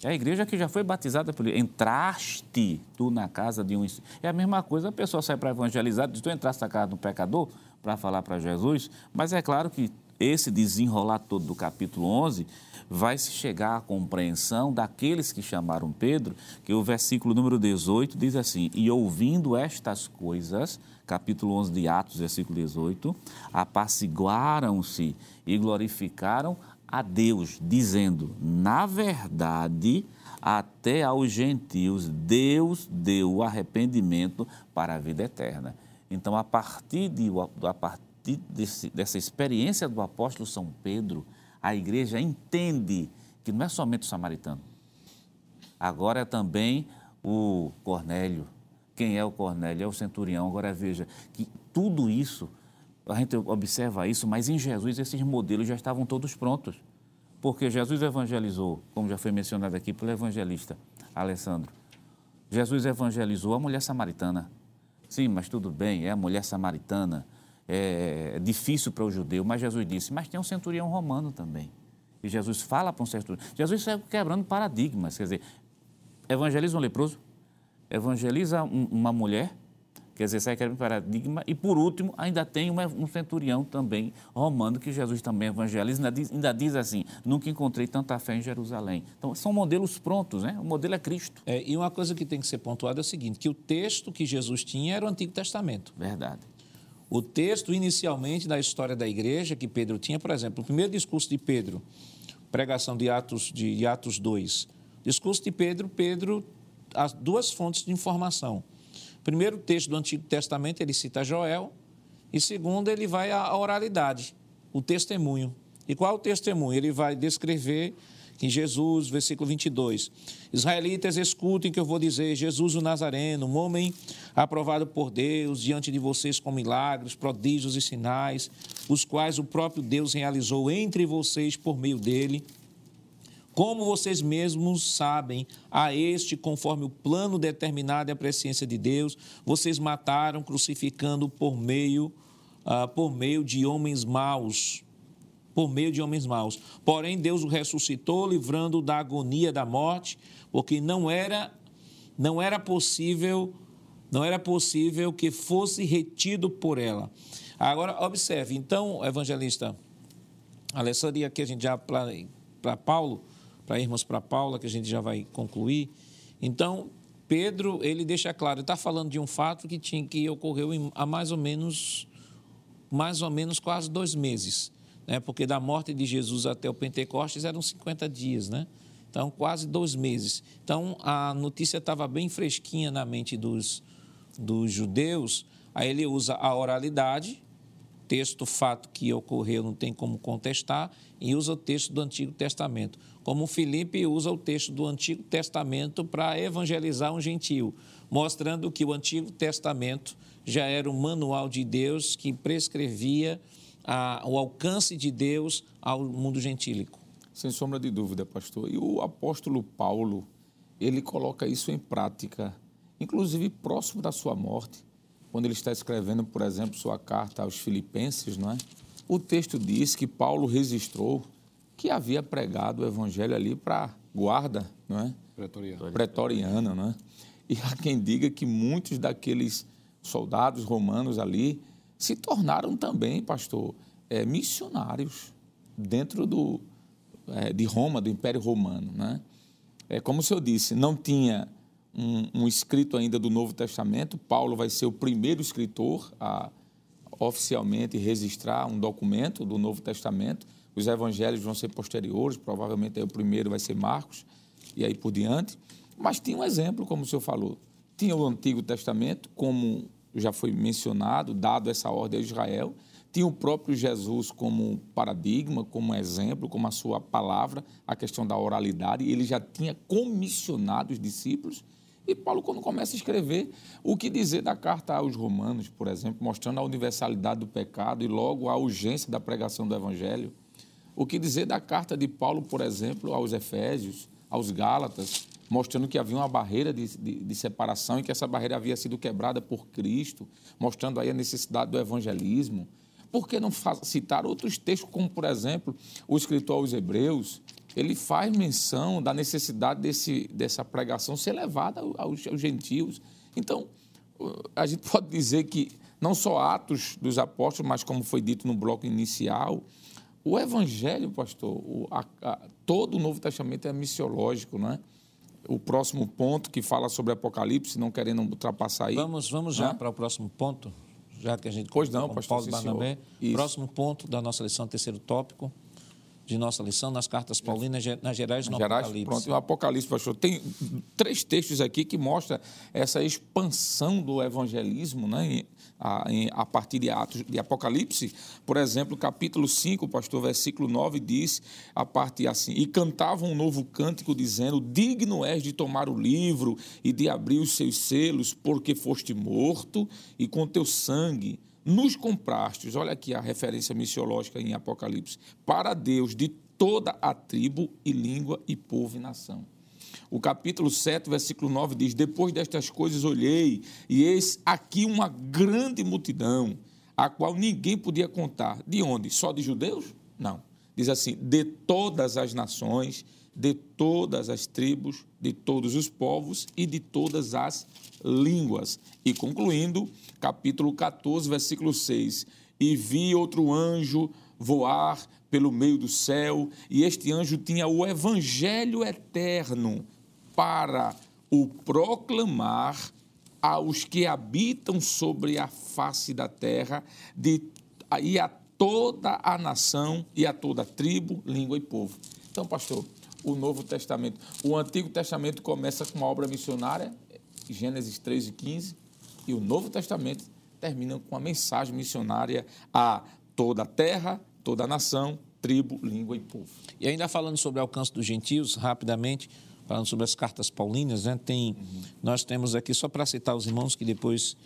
É a igreja que já foi batizada por ele. Entraste tu na casa de um... É a mesma coisa, a pessoa sai para evangelizar, diz, tu entraste na casa de um pecador para falar para Jesus, mas é claro que esse desenrolar todo do capítulo 11 vai se chegar à compreensão daqueles que chamaram Pedro, que o versículo número 18 diz assim: E ouvindo estas coisas, capítulo 11 de Atos, versículo 18, apaciguaram-se e glorificaram a Deus, dizendo: Na verdade, até aos gentios, Deus deu o arrependimento para a vida eterna. Então, a partir, de, a partir desse, dessa experiência do apóstolo São Pedro, a igreja entende que não é somente o samaritano. Agora é também o Cornélio. Quem é o Cornélio? É o centurião. Agora veja que tudo isso, a gente observa isso, mas em Jesus esses modelos já estavam todos prontos. Porque Jesus evangelizou, como já foi mencionado aqui pelo evangelista Alessandro. Jesus evangelizou a mulher samaritana. Sim, mas tudo bem, é a mulher samaritana é, difícil para o judeu, mas Jesus disse, mas tem um centurião romano também. E Jesus fala para um centurião. Jesus sai quebrando paradigmas, quer dizer, evangeliza um leproso, evangeliza um, uma mulher, quer dizer, sai quebrando paradigma, e por último, ainda tem uma, um centurião também romano, que Jesus também evangeliza, ainda diz, ainda diz assim, nunca encontrei tanta fé em Jerusalém. Então, são modelos prontos, né? O modelo é Cristo. É, e uma coisa que tem que ser pontuada é o seguinte, que o texto que Jesus tinha era o Antigo Testamento. Verdade. O texto, inicialmente, da história da igreja que Pedro tinha, por exemplo, o primeiro discurso de Pedro, pregação de Atos, de Atos 2. Discurso de Pedro, Pedro, as duas fontes de informação. Primeiro, texto do Antigo Testamento, ele cita Joel, e segundo, ele vai à oralidade, o testemunho. E qual é o testemunho? Ele vai descrever em Jesus, versículo 22. Israelitas, escutem o que eu vou dizer. Jesus o Nazareno, um homem aprovado por Deus diante de vocês com milagres, prodígios e sinais, os quais o próprio Deus realizou entre vocês por meio dele. Como vocês mesmos sabem, a este, conforme o plano determinado e a presciência de Deus, vocês mataram, crucificando por meio, uh, por meio de homens maus por meio de homens maus. Porém, Deus o ressuscitou, livrando da agonia da morte, porque não era não era possível não era possível que fosse retido por ela. Agora, observe, então, evangelista Alessandro, e aqui a gente já para Paulo, para irmos para Paula, que a gente já vai concluir. Então, Pedro, ele deixa claro, está falando de um fato que tinha que ocorreu há mais ou menos mais ou menos quase dois meses né? porque da morte de Jesus até o Pentecostes eram 50 dias, né? Então, quase dois meses. Então, a notícia estava bem fresquinha na mente dos, dos judeus. Aí ele usa a oralidade, texto, fato que ocorreu, não tem como contestar, e usa o texto do Antigo Testamento. Como Filipe usa o texto do Antigo Testamento para evangelizar um gentio, mostrando que o Antigo Testamento já era um manual de Deus que prescrevia a, o alcance de Deus ao mundo gentílico. Sem sombra de dúvida, pastor. E o apóstolo Paulo, ele coloca isso em prática, inclusive próximo da sua morte, quando ele está escrevendo, por exemplo, sua carta aos Filipenses, não é? O texto diz que Paulo registrou que havia pregado o evangelho ali para guarda, não é? Pretoriana. Pretoriana, não é? E há quem diga que muitos daqueles soldados romanos ali se tornaram também, pastor, é, missionários dentro do, é, de Roma, do Império Romano. Né? É, como o senhor disse, não tinha um, um, escrito ainda do Novo Testamento, Paulo vai ser o primeiro escritor a oficialmente registrar um documento do Novo Testamento. Os evangelhos vão ser posteriores, provavelmente o primeiro vai ser Marcos, e aí por diante. Mas tinha um exemplo, como o senhor falou. Tinha o Antigo Testamento, como já foi mencionado, dado essa ordem a Israel, tinha o próprio Jesus como paradigma, como exemplo, como a sua palavra, a questão da oralidade, ele já tinha comissionado os discípulos. E Paulo, quando começa a escrever, o que dizer da carta aos Romanos, por exemplo, mostrando a universalidade do pecado e logo a urgência da pregação do Evangelho. O que dizer da carta de Paulo, por exemplo, aos Efésios, aos Gálatas, mostrando que havia uma barreira de, de, de, separação e que essa barreira havia sido quebrada por Cristo, mostrando aí a necessidade do evangelismo. Por que não citar outros textos, como, por exemplo, o escritor aos Hebreus, ele faz menção da necessidade desse, dessa pregação ser levada aos, aos gentios. Então, a gente (laughs) pode dizer que não só Atos dos Apóstolos, mas como foi dito no bloco inicial, o Evangelho, pastor, o, a, a, todo o Novo Testamento é missiológico, não é? o próximo ponto que fala sobre Apocalipse, não querendo ultrapassar aí. Vamos, vamos já para o próximo ponto, já que a gente... Pois não, pastor, Paulo Barnabé. Próximo ponto da nossa lição, terceiro tópico de nossa lição, nas cartas paulinas, nas gerais no Gerais, Apocalipse. Pronto, o Apocalipse, pastor. Tem três textos aqui que mostram essa expansão do evangelismo, né? a, a partir de Atos de Apocalipse, por exemplo, capítulo 5, pastor, versículo 9 diz a parte assim: "E cantavam um novo cântico dizendo: Digno és de tomar o livro e de abrir os seus selos, porque foste morto e com teu sangue nos comprastes". Olha aqui a referência missiológica em Apocalipse. Para Deus de toda a tribo e língua e povo e nação. O capítulo 7, versículo 9 diz: Depois destas coisas olhei, e eis aqui uma grande multidão, a qual ninguém podia contar. De onde? Só de judeus? Não. Diz assim: de todas as nações, de todas as tribos, de todos os povos e de todas as línguas. E concluindo, capítulo 14, versículo 6: E vi outro anjo voar pelo meio do céu, e este anjo tinha o evangelho eterno para o proclamar aos que habitam sobre a face da terra de, e a toda a nação e a toda a tribo, língua e povo. Então, pastor, o Novo Testamento, o Antigo Testamento começa com uma obra missionária, Gênesis 3 e 15, e o Novo Testamento termina com uma mensagem missionária a toda a terra, toda a nação, tribo, língua e povo. E ainda falando sobre o alcance dos gentios, rapidamente, falando sobre as cartas paulinas, né? Tem, uhum. nós temos aqui, só para citar os irmãos que depois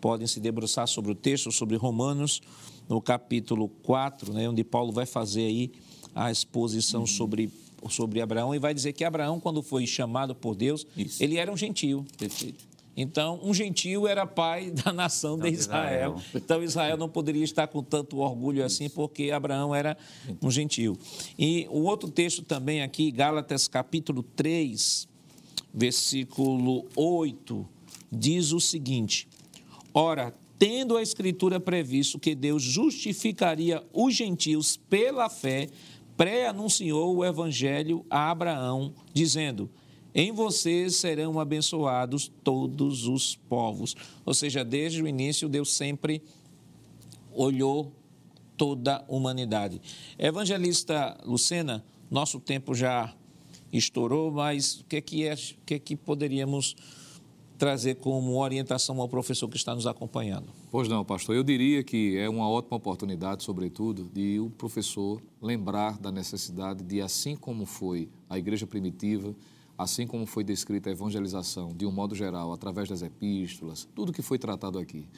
podem se debruçar sobre o texto, sobre Romanos, no capítulo 4, né, onde Paulo vai fazer aí a exposição uhum. sobre, sobre Abraão e vai dizer que Abraão, quando foi chamado por Deus, Isso. ele era um gentio. Perfeito. Então, um gentio era pai (laughs) da nação de Israel. Então, Israel não poderia estar com tanto orgulho assim, porque Abraão era um gentio. E o outro texto também aqui, Gálatas capítulo 3, versículo 8, diz o seguinte: Ora, tendo a Escritura previsto que Deus justificaria os gentios pela fé, pré-anunciou o evangelho a Abraão, dizendo em vocês serão abençoados todos os povos. Ou seja, desde o início, Deus sempre olhou toda a humanidade. Evangelista Lucena, nosso tempo já estourou, mas o que é que, é, o que, é que poderíamos trazer como orientação ao professor que está nos acompanhando? Pois não, pastor. Eu diria que é uma ótima oportunidade, sobretudo, de o professor lembrar da necessidade de, assim como foi a igreja primitiva, assim como foi descrita a evangelização, de um modo geral, através das epístolas, tudo que foi tratado aqui,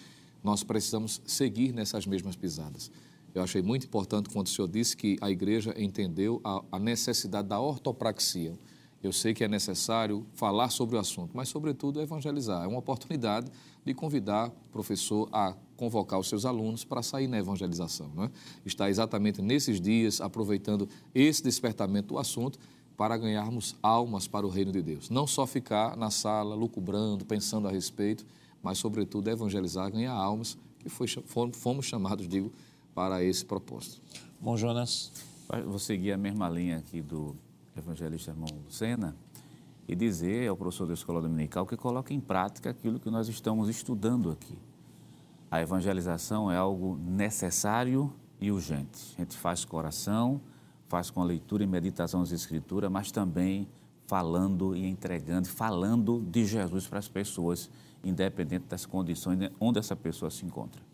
nós precisamos seguir nessas mesmas pisadas. Eu achei muito importante quando o senhor disse que a igreja entendeu a, a necessidade da ortopraxia eu sei que é necessário falar sobre o assunto, mas, sobretudo, evangelizar. É uma oportunidade de convidar o professor a convocar os seus alunos para sair na evangelização. Não é? Está exatamente nesses dias aproveitando esse despertamento do assunto para ganharmos almas para o reino de Deus. Não só ficar na sala, lucubrando, pensando a respeito, mas, sobretudo, evangelizar, ganhar almas, que foi, fomos chamados, digo, para esse propósito. Bom, Jonas. Vou seguir a mesma linha aqui do evangelista irmão Lucena, e dizer ao professor da escola dominical que coloque em prática aquilo que nós estamos estudando aqui. A evangelização é algo necessário e urgente. A gente faz coração, faz com a leitura e meditação das Escrituras, mas também falando e entregando, falando de Jesus para as pessoas, independente das condições onde essa pessoa se encontra.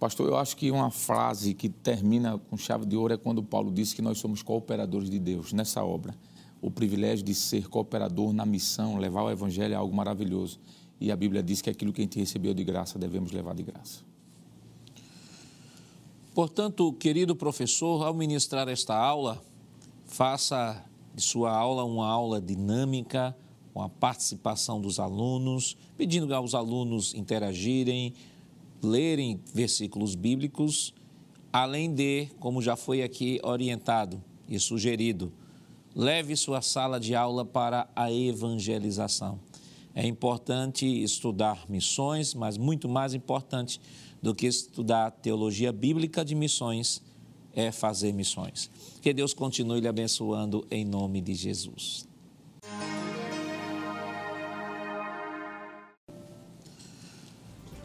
Pastor, eu acho que uma frase que termina com chave de ouro é quando Paulo disse que nós somos cooperadores de Deus nessa obra. O privilégio de ser cooperador na missão, levar o evangelho é algo maravilhoso. E a Bíblia diz que aquilo que a gente recebeu de graça devemos levar de graça. Portanto, querido professor, ao ministrar esta aula, faça de sua aula uma aula dinâmica, com a participação dos alunos, pedindo aos alunos interagirem, lerem versículos bíblicos, além de, como já foi aqui orientado e sugerido, leve sua sala de aula para a evangelização. É importante estudar missões, mas muito mais importante do que estudar teologia bíblica de missões é fazer missões. Que Deus continue lhe abençoando em nome de Jesus.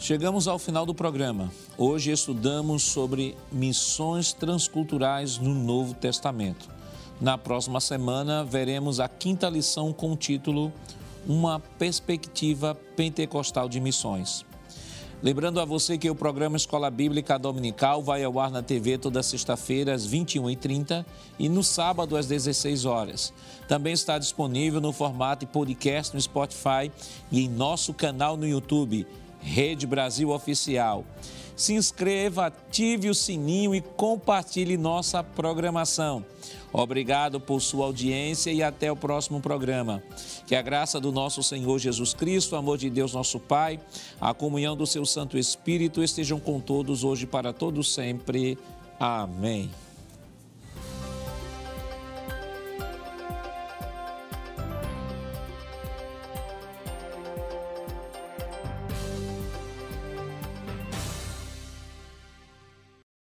Chegamos ao final do programa. Hoje estudamos sobre missões transculturais no Novo Testamento. Na próxima semana, veremos a quinta lição com o título Uma Perspectiva Pentecostal de Missões. Lembrando a você que o programa Escola Bíblica Dominical vai ao ar na TV toda sexta-feira às 21h30 e no sábado às 16 horas. Também está disponível no formato podcast no Spotify e em nosso canal no YouTube Rede Brasil Oficial. Se inscreva, ative o sininho e compartilhe nossa programação. Obrigado por sua audiência e até o próximo programa. Que a graça do nosso Senhor Jesus Cristo, o amor de Deus nosso Pai, a comunhão do seu Santo Espírito estejam com todos hoje para todos sempre. Amém.